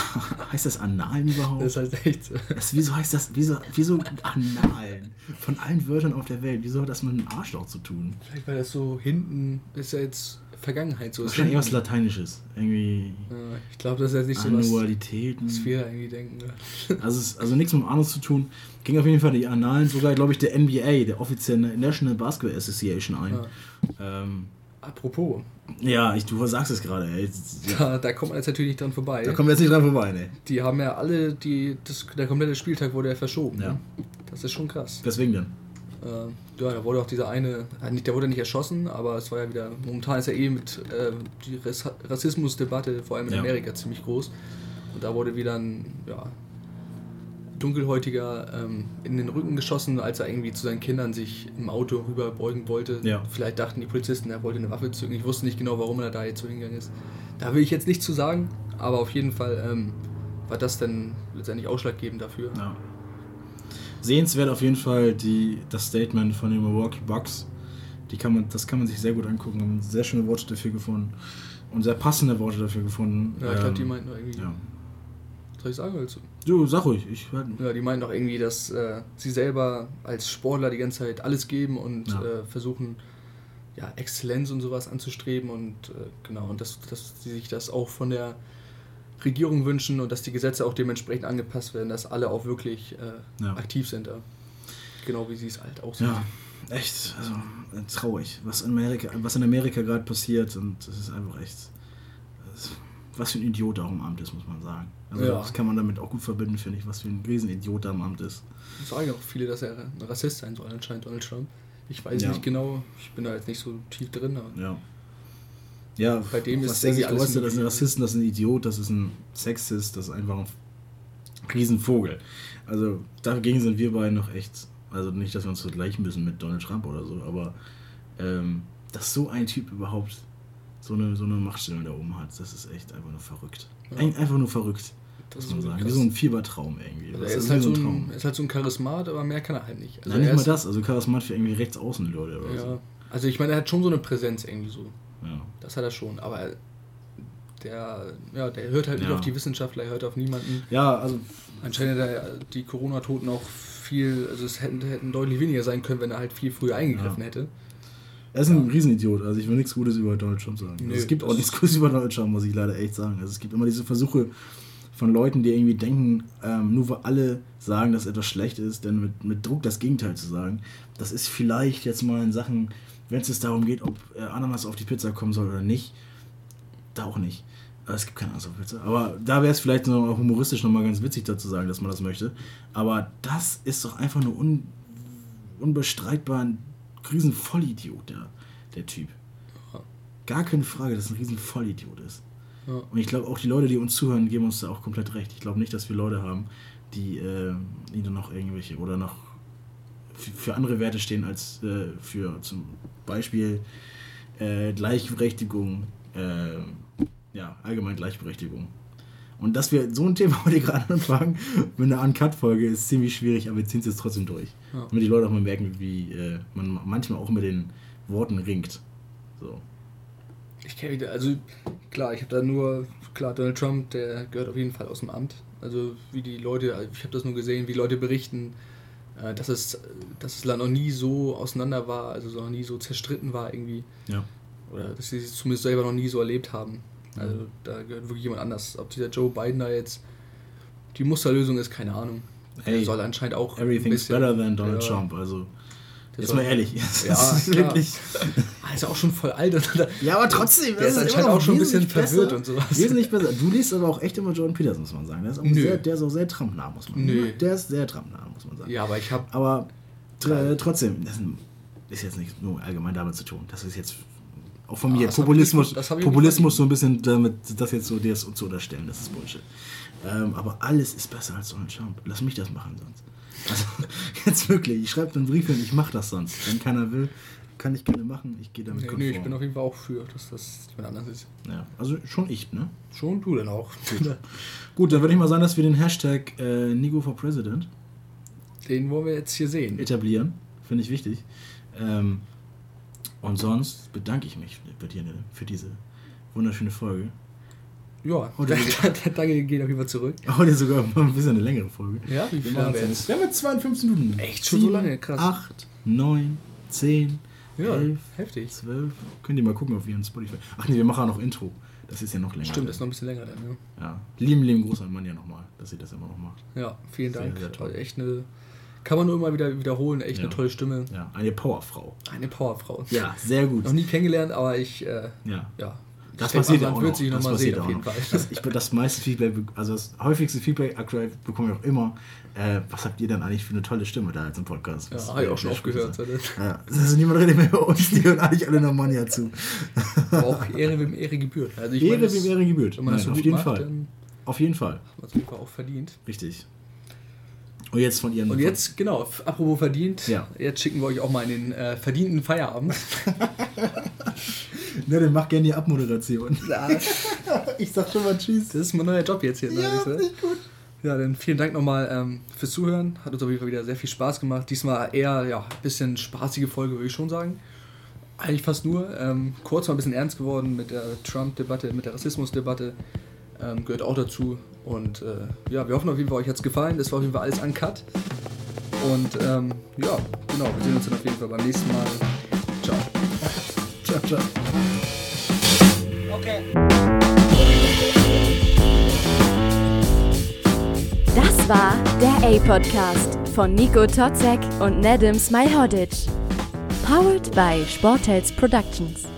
heißt das Annalen überhaupt? das heißt echt so. Das, wieso heißt das? Wieso, wieso Annalen? Von allen Wörtern auf der Welt. Wieso hat das mit einem Arschloch zu tun? Vielleicht weil das so hinten ist ja jetzt Vergangenheit so. Wahrscheinlich was. Lateinisches. Irgendwie Ja, ich glaube, das ist jetzt nicht so was, Annualitäten. was wir irgendwie denken. Ne? Also, es, also nichts mit dem Anus zu tun. Ging auf jeden Fall die Annalen, sogar, glaube ich, der NBA, der offizielle National Basketball Association ein. Ja. Ähm, Apropos, ja, ich, du sagst es gerade, da, da kommt man jetzt natürlich nicht dran vorbei. da kommen wir jetzt nicht dran vorbei, ne? Die haben ja alle, die, das, der komplette Spieltag wurde ja verschoben. Ja. Ne? Das ist schon krass. Weswegen denn? Äh, ja, da wurde auch dieser eine, äh, der wurde nicht erschossen, aber es war ja wieder, momentan ist ja eh mit äh, die Ras Rassismusdebatte, vor allem in Ja. Amerika, ziemlich groß. Und da wurde wieder ein, ja, dunkelhäutiger ähm, in den Rücken geschossen, als er irgendwie zu seinen Kindern sich im Auto rüberbeugen wollte. Ja. Vielleicht dachten die Polizisten, er wollte eine Waffe zücken. Ich wusste nicht genau, warum er da jetzt so hingegangen ist. Da will ich jetzt nichts zu sagen, aber auf jeden Fall ähm, war das dann letztendlich ausschlaggebend dafür. Ja. Sehenswert auf jeden Fall die, das Statement von den Milwaukee Bucks. Die kann man, das kann man sich sehr gut angucken. Haben sehr schöne Worte dafür gefunden. Und sehr passende Worte dafür gefunden. Ja, ich glaube, die Ähm, meinten irgendwie, Ja. Soll ich sagen, willst du? Du, sag ruhig. Ich, Ja, die meinen doch irgendwie, dass äh, sie selber als Sportler die ganze Zeit alles geben und Ja. äh, versuchen, ja, Exzellenz und sowas anzustreben und äh, genau, und dass, dass sie sich das auch von der Regierung wünschen und dass die Gesetze auch dementsprechend angepasst werden, dass alle auch wirklich äh, Ja. aktiv sind. Genau wie sie es halt aussieht. ja, echt. Also, traurig, was in Amerika, was in Amerika gerade passiert. Und das ist einfach echt. Das, was für ein Idiot auch im Amt ist, muss man sagen. Also Ja. das kann man damit auch gut verbinden, finde ich, was für ein Riesenidiot er im Amt ist. sagen auch viele, dass er ein Rassist sein soll, anscheinend Donald Trump. Ich weiß Ja. nicht genau, ich bin da jetzt nicht so tief drin. Aber Ja. Ja, Bei dem was ist sich irgendwie alles geäußert, das ist ein. Rassisten, das ist ein Idiot, das ist ein Sexist, das ist einfach ein Riesenvogel. Also dagegen sind wir beide noch echt, also nicht, dass wir uns vergleichen müssen mit Donald Trump oder so, aber ähm, dass so ein Typ überhaupt so eine, so eine Machtstellung da oben hat, das ist echt einfach nur verrückt. Ja. Ein, einfach nur verrückt, das muss man sagen. krass. Wie so ein Fiebertraum irgendwie. Also Das er ist, halt so so ein Traum. er ist halt so ein Charismat, aber mehr kann er halt nicht. Also Nein, nicht mal das, also Charismat für irgendwie rechtsaußen Leute oder so. Ja. Also ich meine, er hat schon so eine Präsenz irgendwie so. Ja. Das hat er schon. Aber der, ja, der hört halt nicht Ja. auf die Wissenschaftler, er hört auf niemanden. ja, also Anscheinend hat er die Corona-Toten auch viel, also es hätten, hätten deutlich weniger sein können, wenn er halt viel früher eingegriffen Ja. hätte. Er ist ein Riesenidiot, also ich will nichts Gutes über Donald Trump sagen. Also es gibt auch nichts Gutes über Donald Trump, muss ich leider echt sagen. Also es gibt immer diese Versuche von Leuten, die irgendwie denken, ähm, nur weil alle sagen, dass etwas schlecht ist, dann mit, mit Druck das Gegenteil zu sagen. Das ist vielleicht jetzt mal in Sachen, wenn es darum geht, ob äh, Ananas auf die Pizza kommen soll oder nicht, da auch nicht. Es gibt keine Ananas auf Pizza. Aber da wäre es vielleicht noch humoristisch nochmal ganz witzig dazu sagen, dass man das möchte. Aber das ist doch einfach nur un, unbestreitbar ein riesen Vollidiot, der, der Typ. Gar keine Frage, dass ein riesen Vollidiot ist. Ja. Und ich glaube, auch die Leute, die uns zuhören, geben uns da auch komplett recht. Ich glaube nicht, dass wir Leute haben, die äh, ihnen noch irgendwelche oder noch für andere Werte stehen als äh, für zum Beispiel äh, Gleichberechtigung, äh, ja, allgemein Gleichberechtigung. Und dass wir so ein Thema heute gerade anfangen mit einer Uncut-Folge ist ziemlich schwierig, aber wir ziehen es jetzt trotzdem durch. Ja. Damit die Leute auch mal merken, wie äh, man manchmal auch mit den Worten ringt. So. Ich kenne wieder, also klar, ich habe da nur, klar, Donald Trump, der gehört auf jeden Fall aus dem Amt. Also wie die Leute, ich habe das nur gesehen, wie Leute berichten, äh, dass, es, dass das Land noch nie so auseinander war, also so noch nie so zerstritten war irgendwie. Ja. Oder dass sie es zumindest selber noch nie so erlebt haben. Also da gehört wirklich jemand anders. Ob dieser Joe Biden da jetzt die Musterlösung ist, keine Ahnung. Der Hey, soll anscheinend auch. Everything's better than Donald ja, Trump. Also, der jetzt mal ehrlich. Das Ja, ist wirklich. Ist auch schon voll alt. Ja, aber trotzdem. Der ist anscheinend auch schon ein bisschen verwirrt und sowas. Wesentlich besser. Du liest aber auch echt immer Jordan Peterson, muss man sagen. Der ist, auch sehr, der ist auch sehr Trump-nah, muss man sagen. Der ist sehr Trump-nah, muss man sagen. Ja, aber ich habe Aber tr trotzdem, das ist jetzt nicht nur allgemein damit zu tun. Das ist jetzt auch von Ah, mir das hab Populismus, ich nicht- Populismus so ein bisschen damit, das jetzt so dir zu unterstellen, das ist Bullshit. Ähm, aber alles ist besser als Donald Trump. Lass mich das machen sonst. Also, jetzt wirklich, ich schreibe einen Brief hin, ich mache das sonst. Wenn keiner will, kann ich gerne machen, ich gehe damit Nee, konform. nee, ich bin auf jeden Fall auch für, dass das jemand anders ist. ja, also schon ich, ne? Schon du denn auch. Gut, dann würde ich mal sagen, dass wir den Hashtag äh, Nigo for President Den wollen wir jetzt hier sehen. etablieren. Finde ich wichtig. Ähm, und sonst bedanke ich mich bei dir Nille, für diese wunderschöne Folge. Ja, der, der Danke geht auf jeden Fall zurück. Heute sogar ein bisschen eine längere Folge. Ja, wie viel Wir haben wir machen jetzt? Wir haben jetzt 52 Minuten. Echt schon so lange? Krass. 8, 9, 10, Ja, 11, heftig. 12. Könnt ihr mal gucken auf ihren Spotify. Ach nee, wir machen auch noch Intro. Das ist ja noch länger. Stimmt, das ist noch ein bisschen länger dann, ja. Ja. Lieben, lieben Gruß an Manja nochmal, dass sie das immer noch macht. Ja, vielen Sehr, Dank. sehr toll. Echt eine, kann man nur immer wieder wiederholen, echt Ja. eine tolle Stimme. Ja, eine Powerfrau. Eine Powerfrau. Ja, sehr gut. Noch nie kennengelernt, aber ich, äh, Ja. ja. Das passiert ja auch noch. sich noch das mal passiert sehen, auch auf jeden noch. Das, ich, das meiste Feedback, also das häufigste Feedback aktuell bekomme ich auch immer, äh, was habt ihr denn eigentlich für eine tolle Stimme da jetzt im Podcast? Ja, Das habe ich auch schon oft gehört. Ja, also niemand redet mehr über uns, die hören eigentlich alle noch Manja zu. Aber auch Ehre, wem Ehre gebührt. Also Ehre, das- wem Ehre gebührt. Das Nein, so auf jeden macht, Fall. Auf jeden Fall. hat man es auf jeden Fall auch verdient. Richtig. Und jetzt von ihren. Und jetzt, genau, apropos verdient, Ja. jetzt schicken wir euch auch mal in den äh, verdienten Feierabend. Ne, dann mach gerne die Abmoderation. das Ich sag schon mal Tschüss. ist mein neuer Job jetzt hier. ne, Ja, nicht gut. Ja, dann vielen Dank nochmal ähm, fürs Zuhören. Hat uns auf jeden Fall wieder sehr viel Spaß gemacht. Diesmal eher ja, ein bisschen spaßige Folge, würde ich schon sagen. Eigentlich fast nur. Ähm, kurz mal ein bisschen ernst geworden mit der Trump-Debatte, mit der Rassismus-Debatte. Ähm, gehört auch dazu. Und äh, ja, wir hoffen auf jeden Fall, euch hat es gefallen. Das war auf jeden Fall alles uncut. Und ähm, ja, genau, wir sehen uns dann auf jeden Fall beim nächsten Mal. Ciao. Ciao, ciao. Das war der A-Podcast von Nico Totzek und Nedim Smilhodic. Powered by Sportels Productions.